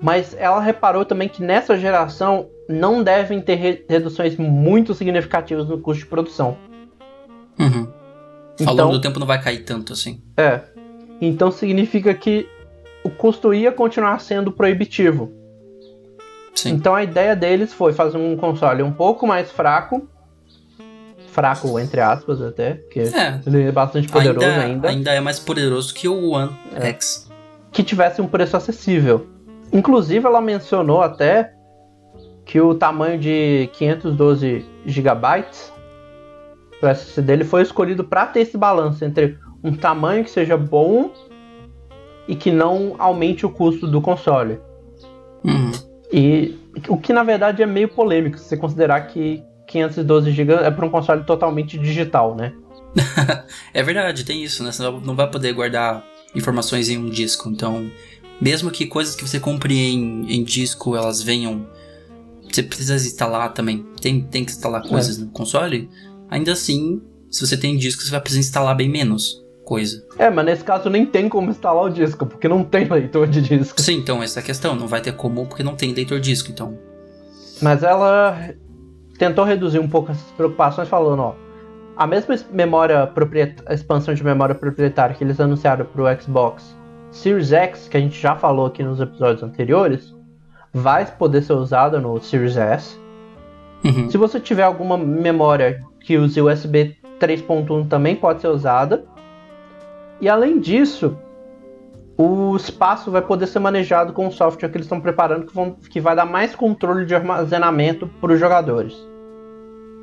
Mas ela reparou também que nessa geração não devem ter re- reduções muito significativas no custo de produção. Uhum. Ao Então- longo do tempo não vai cair tanto assim. É. Então significa que o custo ia continuar sendo proibitivo. Sim. Então a ideia deles foi fazer um console um pouco mais fraco. Fraco, entre aspas, até, porque É. ele é bastante poderoso ainda, ainda. ainda é mais poderoso que o One É. X. Que tivesse um preço acessível. Inclusive, ela mencionou até que o tamanho de 512 GB do SSD dele foi escolhido para ter esse balanço entre um tamanho que seja bom e que não aumente o custo do console. Uhum. E o que na verdade é meio polêmico, se você considerar que 512 GB é para um console totalmente digital, né? [laughs] É verdade, tem isso, né? Você não vai poder guardar informações em um disco. Então, mesmo que coisas que você compre em, em disco elas venham. Você precisa instalar também. Tem, tem que instalar coisas no console. Ainda assim, se você tem disco, você vai precisar instalar bem menos coisa. É, mas nesse caso nem tem como instalar o disco, porque não tem leitor de disco. Sim, então essa é a questão. Não vai ter como porque não tem leitor disco. Então, Mas ela tentou reduzir um pouco essas preocupações, falando, ó, a mesma es- memória propriet- a expansão de memória proprietária que eles anunciaram pro Xbox Series X, que a gente já falou aqui nos episódios anteriores, vai poder ser usada no Series S. uhum. Se você tiver alguma memória que use USB 3.1 também pode ser usada. E além disso, o espaço vai poder ser manejado com o software que eles estão preparando, que, vão, que vai dar mais controle de armazenamento para os jogadores.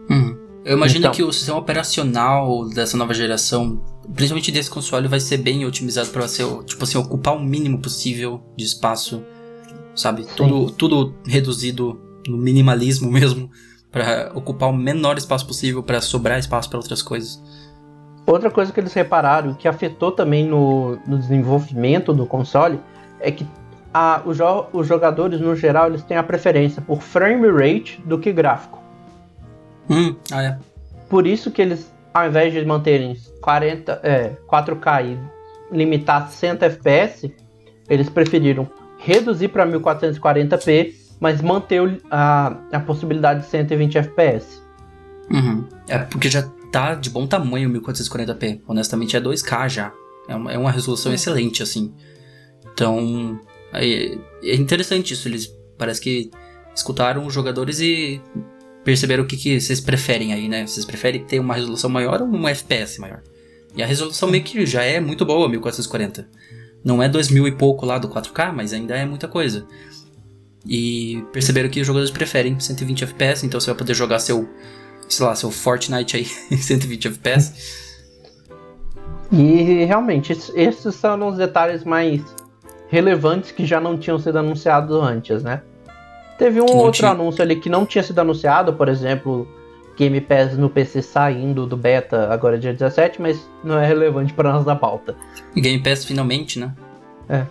Uhum. Eu imagino então, que o sistema operacional dessa nova geração, principalmente desse console, vai ser bem otimizado para ser, tipo assim, ocupar o mínimo possível de espaço, sabe? Tudo, tudo reduzido no minimalismo [laughs] mesmo, para ocupar o menor espaço possível, para sobrar espaço para outras coisas. Outra coisa que eles repararam, que afetou também no, no desenvolvimento do console, é que a, os, jo os jogadores, no geral, eles têm a preferência por frame rate do que gráfico. Hum, ah, é. Por isso que eles, ao invés de manterem 40, é, 4K e limitar 60 FPS, eles preferiram reduzir para 1440p, mas manter a, a possibilidade de 120 FPS. Uhum. É porque já tá de bom tamanho 1440p. Honestamente, é 2K já. É uma, é uma resolução uhum. excelente, assim. Então, é, é interessante isso. Eles parece que escutaram os jogadores e perceberam o que, que vocês preferem aí, né? Vocês preferem ter uma resolução maior ou um FPS maior? E a resolução meio que já é muito boa, 1440. Não é 2000 e pouco lá do 4K, mas ainda é muita coisa. E perceberam que os jogadores preferem 120 FPS, então você vai poder jogar seu, sei lá, seu Fortnite aí em 120 FPS. E realmente, esses são os detalhes mais relevantes que já não tinham sido anunciados antes, né? Teve um outro tinha... anúncio ali que não tinha sido anunciado, por exemplo, Game Pass no PC saindo do beta agora dia 17, mas não é relevante para nós da pauta. Game Pass finalmente, né? É.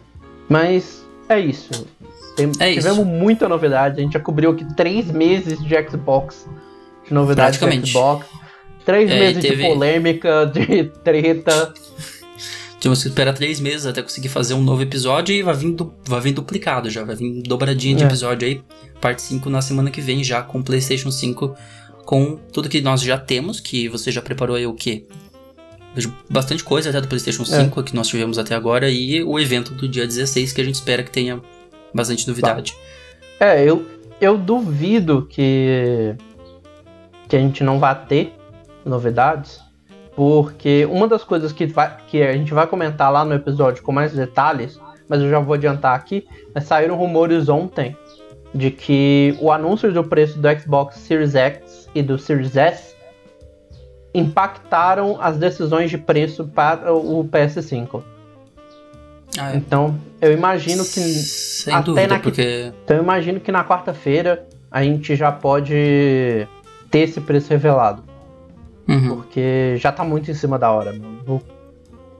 Mas é isso. Tem, é tivemos isso. muita novidade. A gente já cobriu aqui três meses de Xbox. De novidades do Xbox. Três é, meses teve... de polêmica, de [laughs] treta. Tivemos que esperar três meses até conseguir fazer um novo episódio e vai vir, du vai vir duplicado já, vai vir dobradinha de é. episódio aí, parte 5 na semana que vem já com PlayStation 5, com tudo que nós já temos, que você já preparou aí o quê? Bastante coisa até do PlayStation 5 é. que nós tivemos até agora e o evento do dia 16 que a gente espera que tenha bastante novidade. É, eu, eu duvido que, que a gente não vá ter novidades, porque uma das coisas que, vai, que a gente vai comentar lá no episódio com mais detalhes, mas eu já vou adiantar aqui, é, saíram rumores ontem de que o anúncio do preço do Xbox Series X e do Series S impactaram as decisões de preço para o PS5. Ah, é. Então, eu imagino que Sem até dúvida, na porque Então, eu imagino que na quarta-feira a gente já pode ter esse preço revelado. Uhum. Porque já tá muito em cima da hora, mano.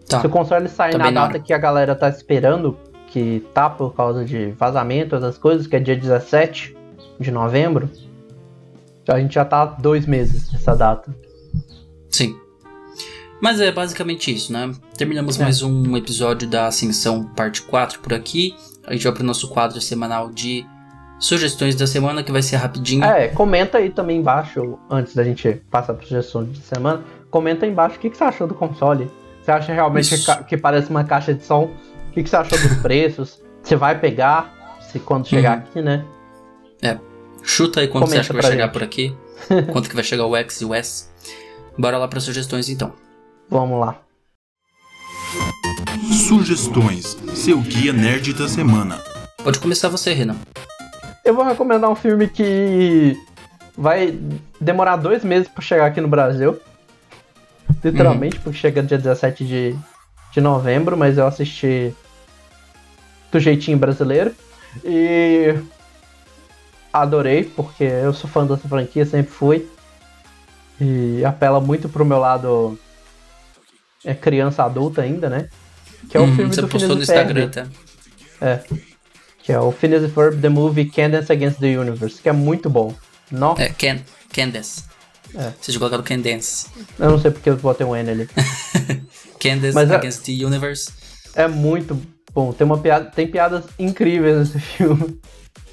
Tá. Se o console sair tá na data que a galera tá esperando, que tá por causa de vazamento, essas coisas, que é dia 17 de novembro, a gente já tá dois meses nessa data. Sim. Mas é basicamente isso, né? Terminamos é. mais um episódio da Ascensão, parte 4 por aqui. A gente vai pro nosso quadro semanal de sugestões da semana, que vai ser rapidinho. É, comenta aí também embaixo, antes da gente passar para sugestões de semana, comenta aí embaixo o que, que você achou do console. Você acha realmente que, que, parece uma caixa de som? O que, que você achou dos [laughs] preços? Você vai pegar se quando chegar uhum. aqui, né? É. Chuta aí quando comenta você acha que vai chegar gente. por aqui. [laughs] quanto que vai chegar o X e o S. Bora lá para sugestões então. Vamos lá. Sugestões, seu guia nerd da semana. Pode começar você, Renan. Eu vou recomendar um filme que vai demorar dois meses para chegar aqui no Brasil. Literalmente, uhum. porque chega dia 17 de, de novembro, mas eu assisti do jeitinho brasileiro. E adorei, porque eu sou fã dessa franquia, sempre fui. E apela muito pro meu lado é criança adulta ainda, né? Que é o hum, filme você do postou no Instagram, tá? É que é o Phineas Ferb The Movie Candace Against the Universe, que é muito bom. Nossa. É, Can Candace. É. Vocês colocaram Candace. Eu não sei porque eu botei um N ali. [laughs] Candace Mas Against é, the Universe. É muito bom. Tem, uma piada, tem piadas incríveis nesse [laughs] filme.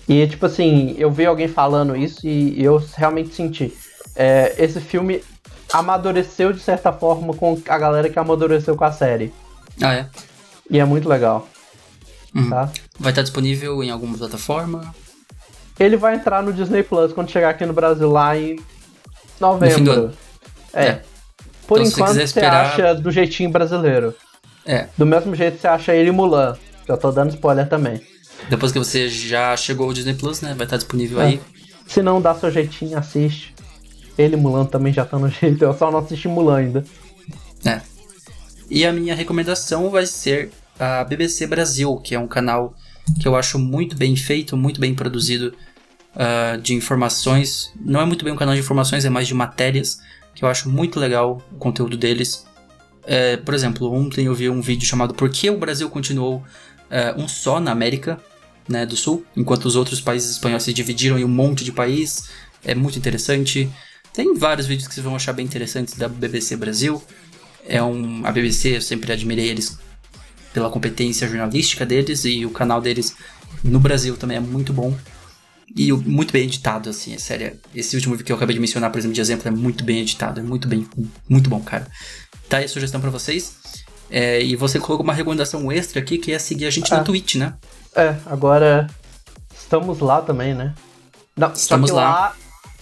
E, tipo assim, eu vi alguém falando isso e eu realmente senti. É, esse filme amadureceu de certa forma com a galera que amadureceu com a série. Ah, é? E é muito legal. Uhum. Tá? Vai estar disponível em alguma plataforma? Ele vai entrar no Disney Plus quando chegar aqui no Brasil lá em novembro. É. é. Por Então, enquanto você esperar- acha do jeitinho brasileiro. É, Do mesmo jeito que você acha ele Mulan. Já tô dando spoiler também. depois que você já chegou ao Disney Plus, né? Vai estar disponível É. aí. Se não dá seu jeitinho, assiste. Ele e Mulan também já tá no [laughs] jeito. Eu só não assisti Mulan ainda. É. E a minha recomendação vai ser a BBC Brasil, que é um canal que eu acho muito bem feito, muito bem produzido ah, de informações. Não é muito bem um canal de informações, é mais de matérias, que eu acho muito legal o conteúdo deles. É, por exemplo, ontem eu vi um vídeo chamado Por que o Brasil continuou ah, um só na América né, do Sul, enquanto os outros países espanhóis se dividiram em um monte de país. É muito interessante. Tem vários vídeos que vocês vão achar bem interessantes da BBC Brasil. É um, a BBC, eu sempre admirei eles pela competência jornalística deles e o canal deles no Brasil também é muito bom. E muito bem editado, assim, é sério. Esse último vídeo que eu acabei de mencionar, por exemplo, de exemplo, é muito bem editado, é muito bem, muito bom, cara. Tá aí a sugestão pra vocês. É, e você colocou uma recomendação extra aqui, que é seguir a gente Ah. na Twitch, né? É, agora estamos lá também, né? Não, Estamos que lá.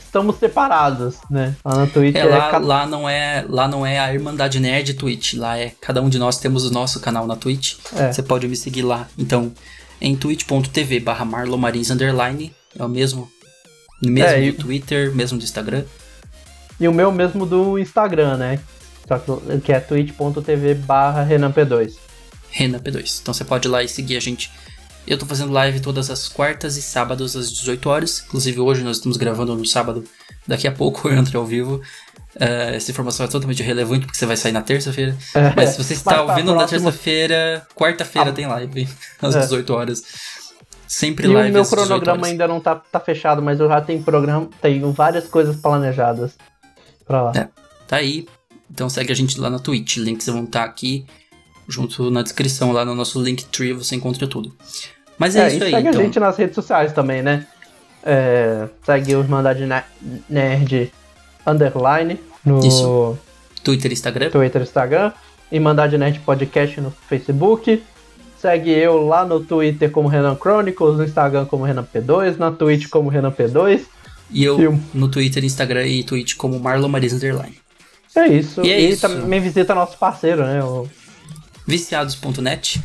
Estamos separados, né? Lá na Twitch É, é, lá, ca- lá, não é, lá não é a Irmandade Nerd Twitch, lá é cada um de nós temos o nosso canal na Twitch. É. Você pode me seguir lá. Então, em twitch.tv barra marlomarins underline, é o mesmo, mesmo É, do e- Twitter, mesmo do Instagram. E o meu mesmo do Instagram, né? Só que, que é twitch.tv barra RenanP2. Renan P2. Então você pode ir lá e seguir a gente. Eu tô fazendo live todas as quartas e sábados às 18 horas. Inclusive hoje nós estamos gravando no sábado. Daqui a pouco [laughs] eu entro ao vivo. Eh, essa informação é totalmente relevante porque você vai sair na terça-feira. É, Mas se você está pra ouvindo na terça-feira, quarta-feira Ah. tem live às É. 18 horas. Sempre E live o meu às 18 cronograma ainda não tá, tá fechado, mas eu já tenho programa, tenho várias coisas planejadas pra lá. É. Tá aí. Então segue a gente lá na Twitch. Links vão estar aqui junto na descrição, lá no nosso Linktree você encontra tudo. Mas é, É, isso aí, segue então. a gente nas redes sociais também, né? É, segue o Irmandade Ne- Nerd Underline no Isso. Twitter e Instagram. Twitter e Instagram. Irmandade Nerd Podcast no Facebook. Segue eu lá no Twitter como Renan Chronicles, no Instagram como Renan P2, na Twitch como Renan P2. E eu Filme. no Twitter, Instagram e Twitch como Marlon Maris Underline. É isso. E é e isso. também visita nosso parceiro, né? O... Viciados.net.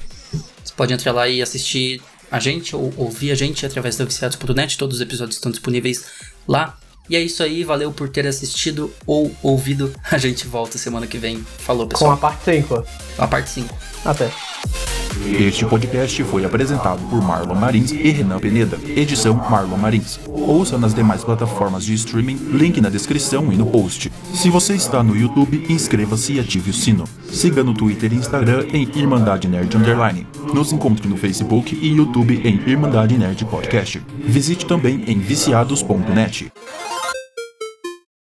Você pode entrar lá e assistir a gente ou ouvir a gente através da Viciados.net. Todos os episódios estão disponíveis lá. E é isso aí, valeu por ter assistido ou ouvido. A gente volta semana que vem. Falou, Com pessoal. a parte 5. A parte 5. Até. Este podcast foi apresentado por Marlon Marins e Renan Peneda, edição Marlon Marins. Ouça nas demais plataformas de streaming, link na descrição e no post. Se você está no YouTube, inscreva-se e ative o sino. Siga no Twitter e Instagram em Irmandade Nerd Underline. Nos encontre no Facebook e YouTube em Irmandade Nerd Podcast. Visite também em viciados.net.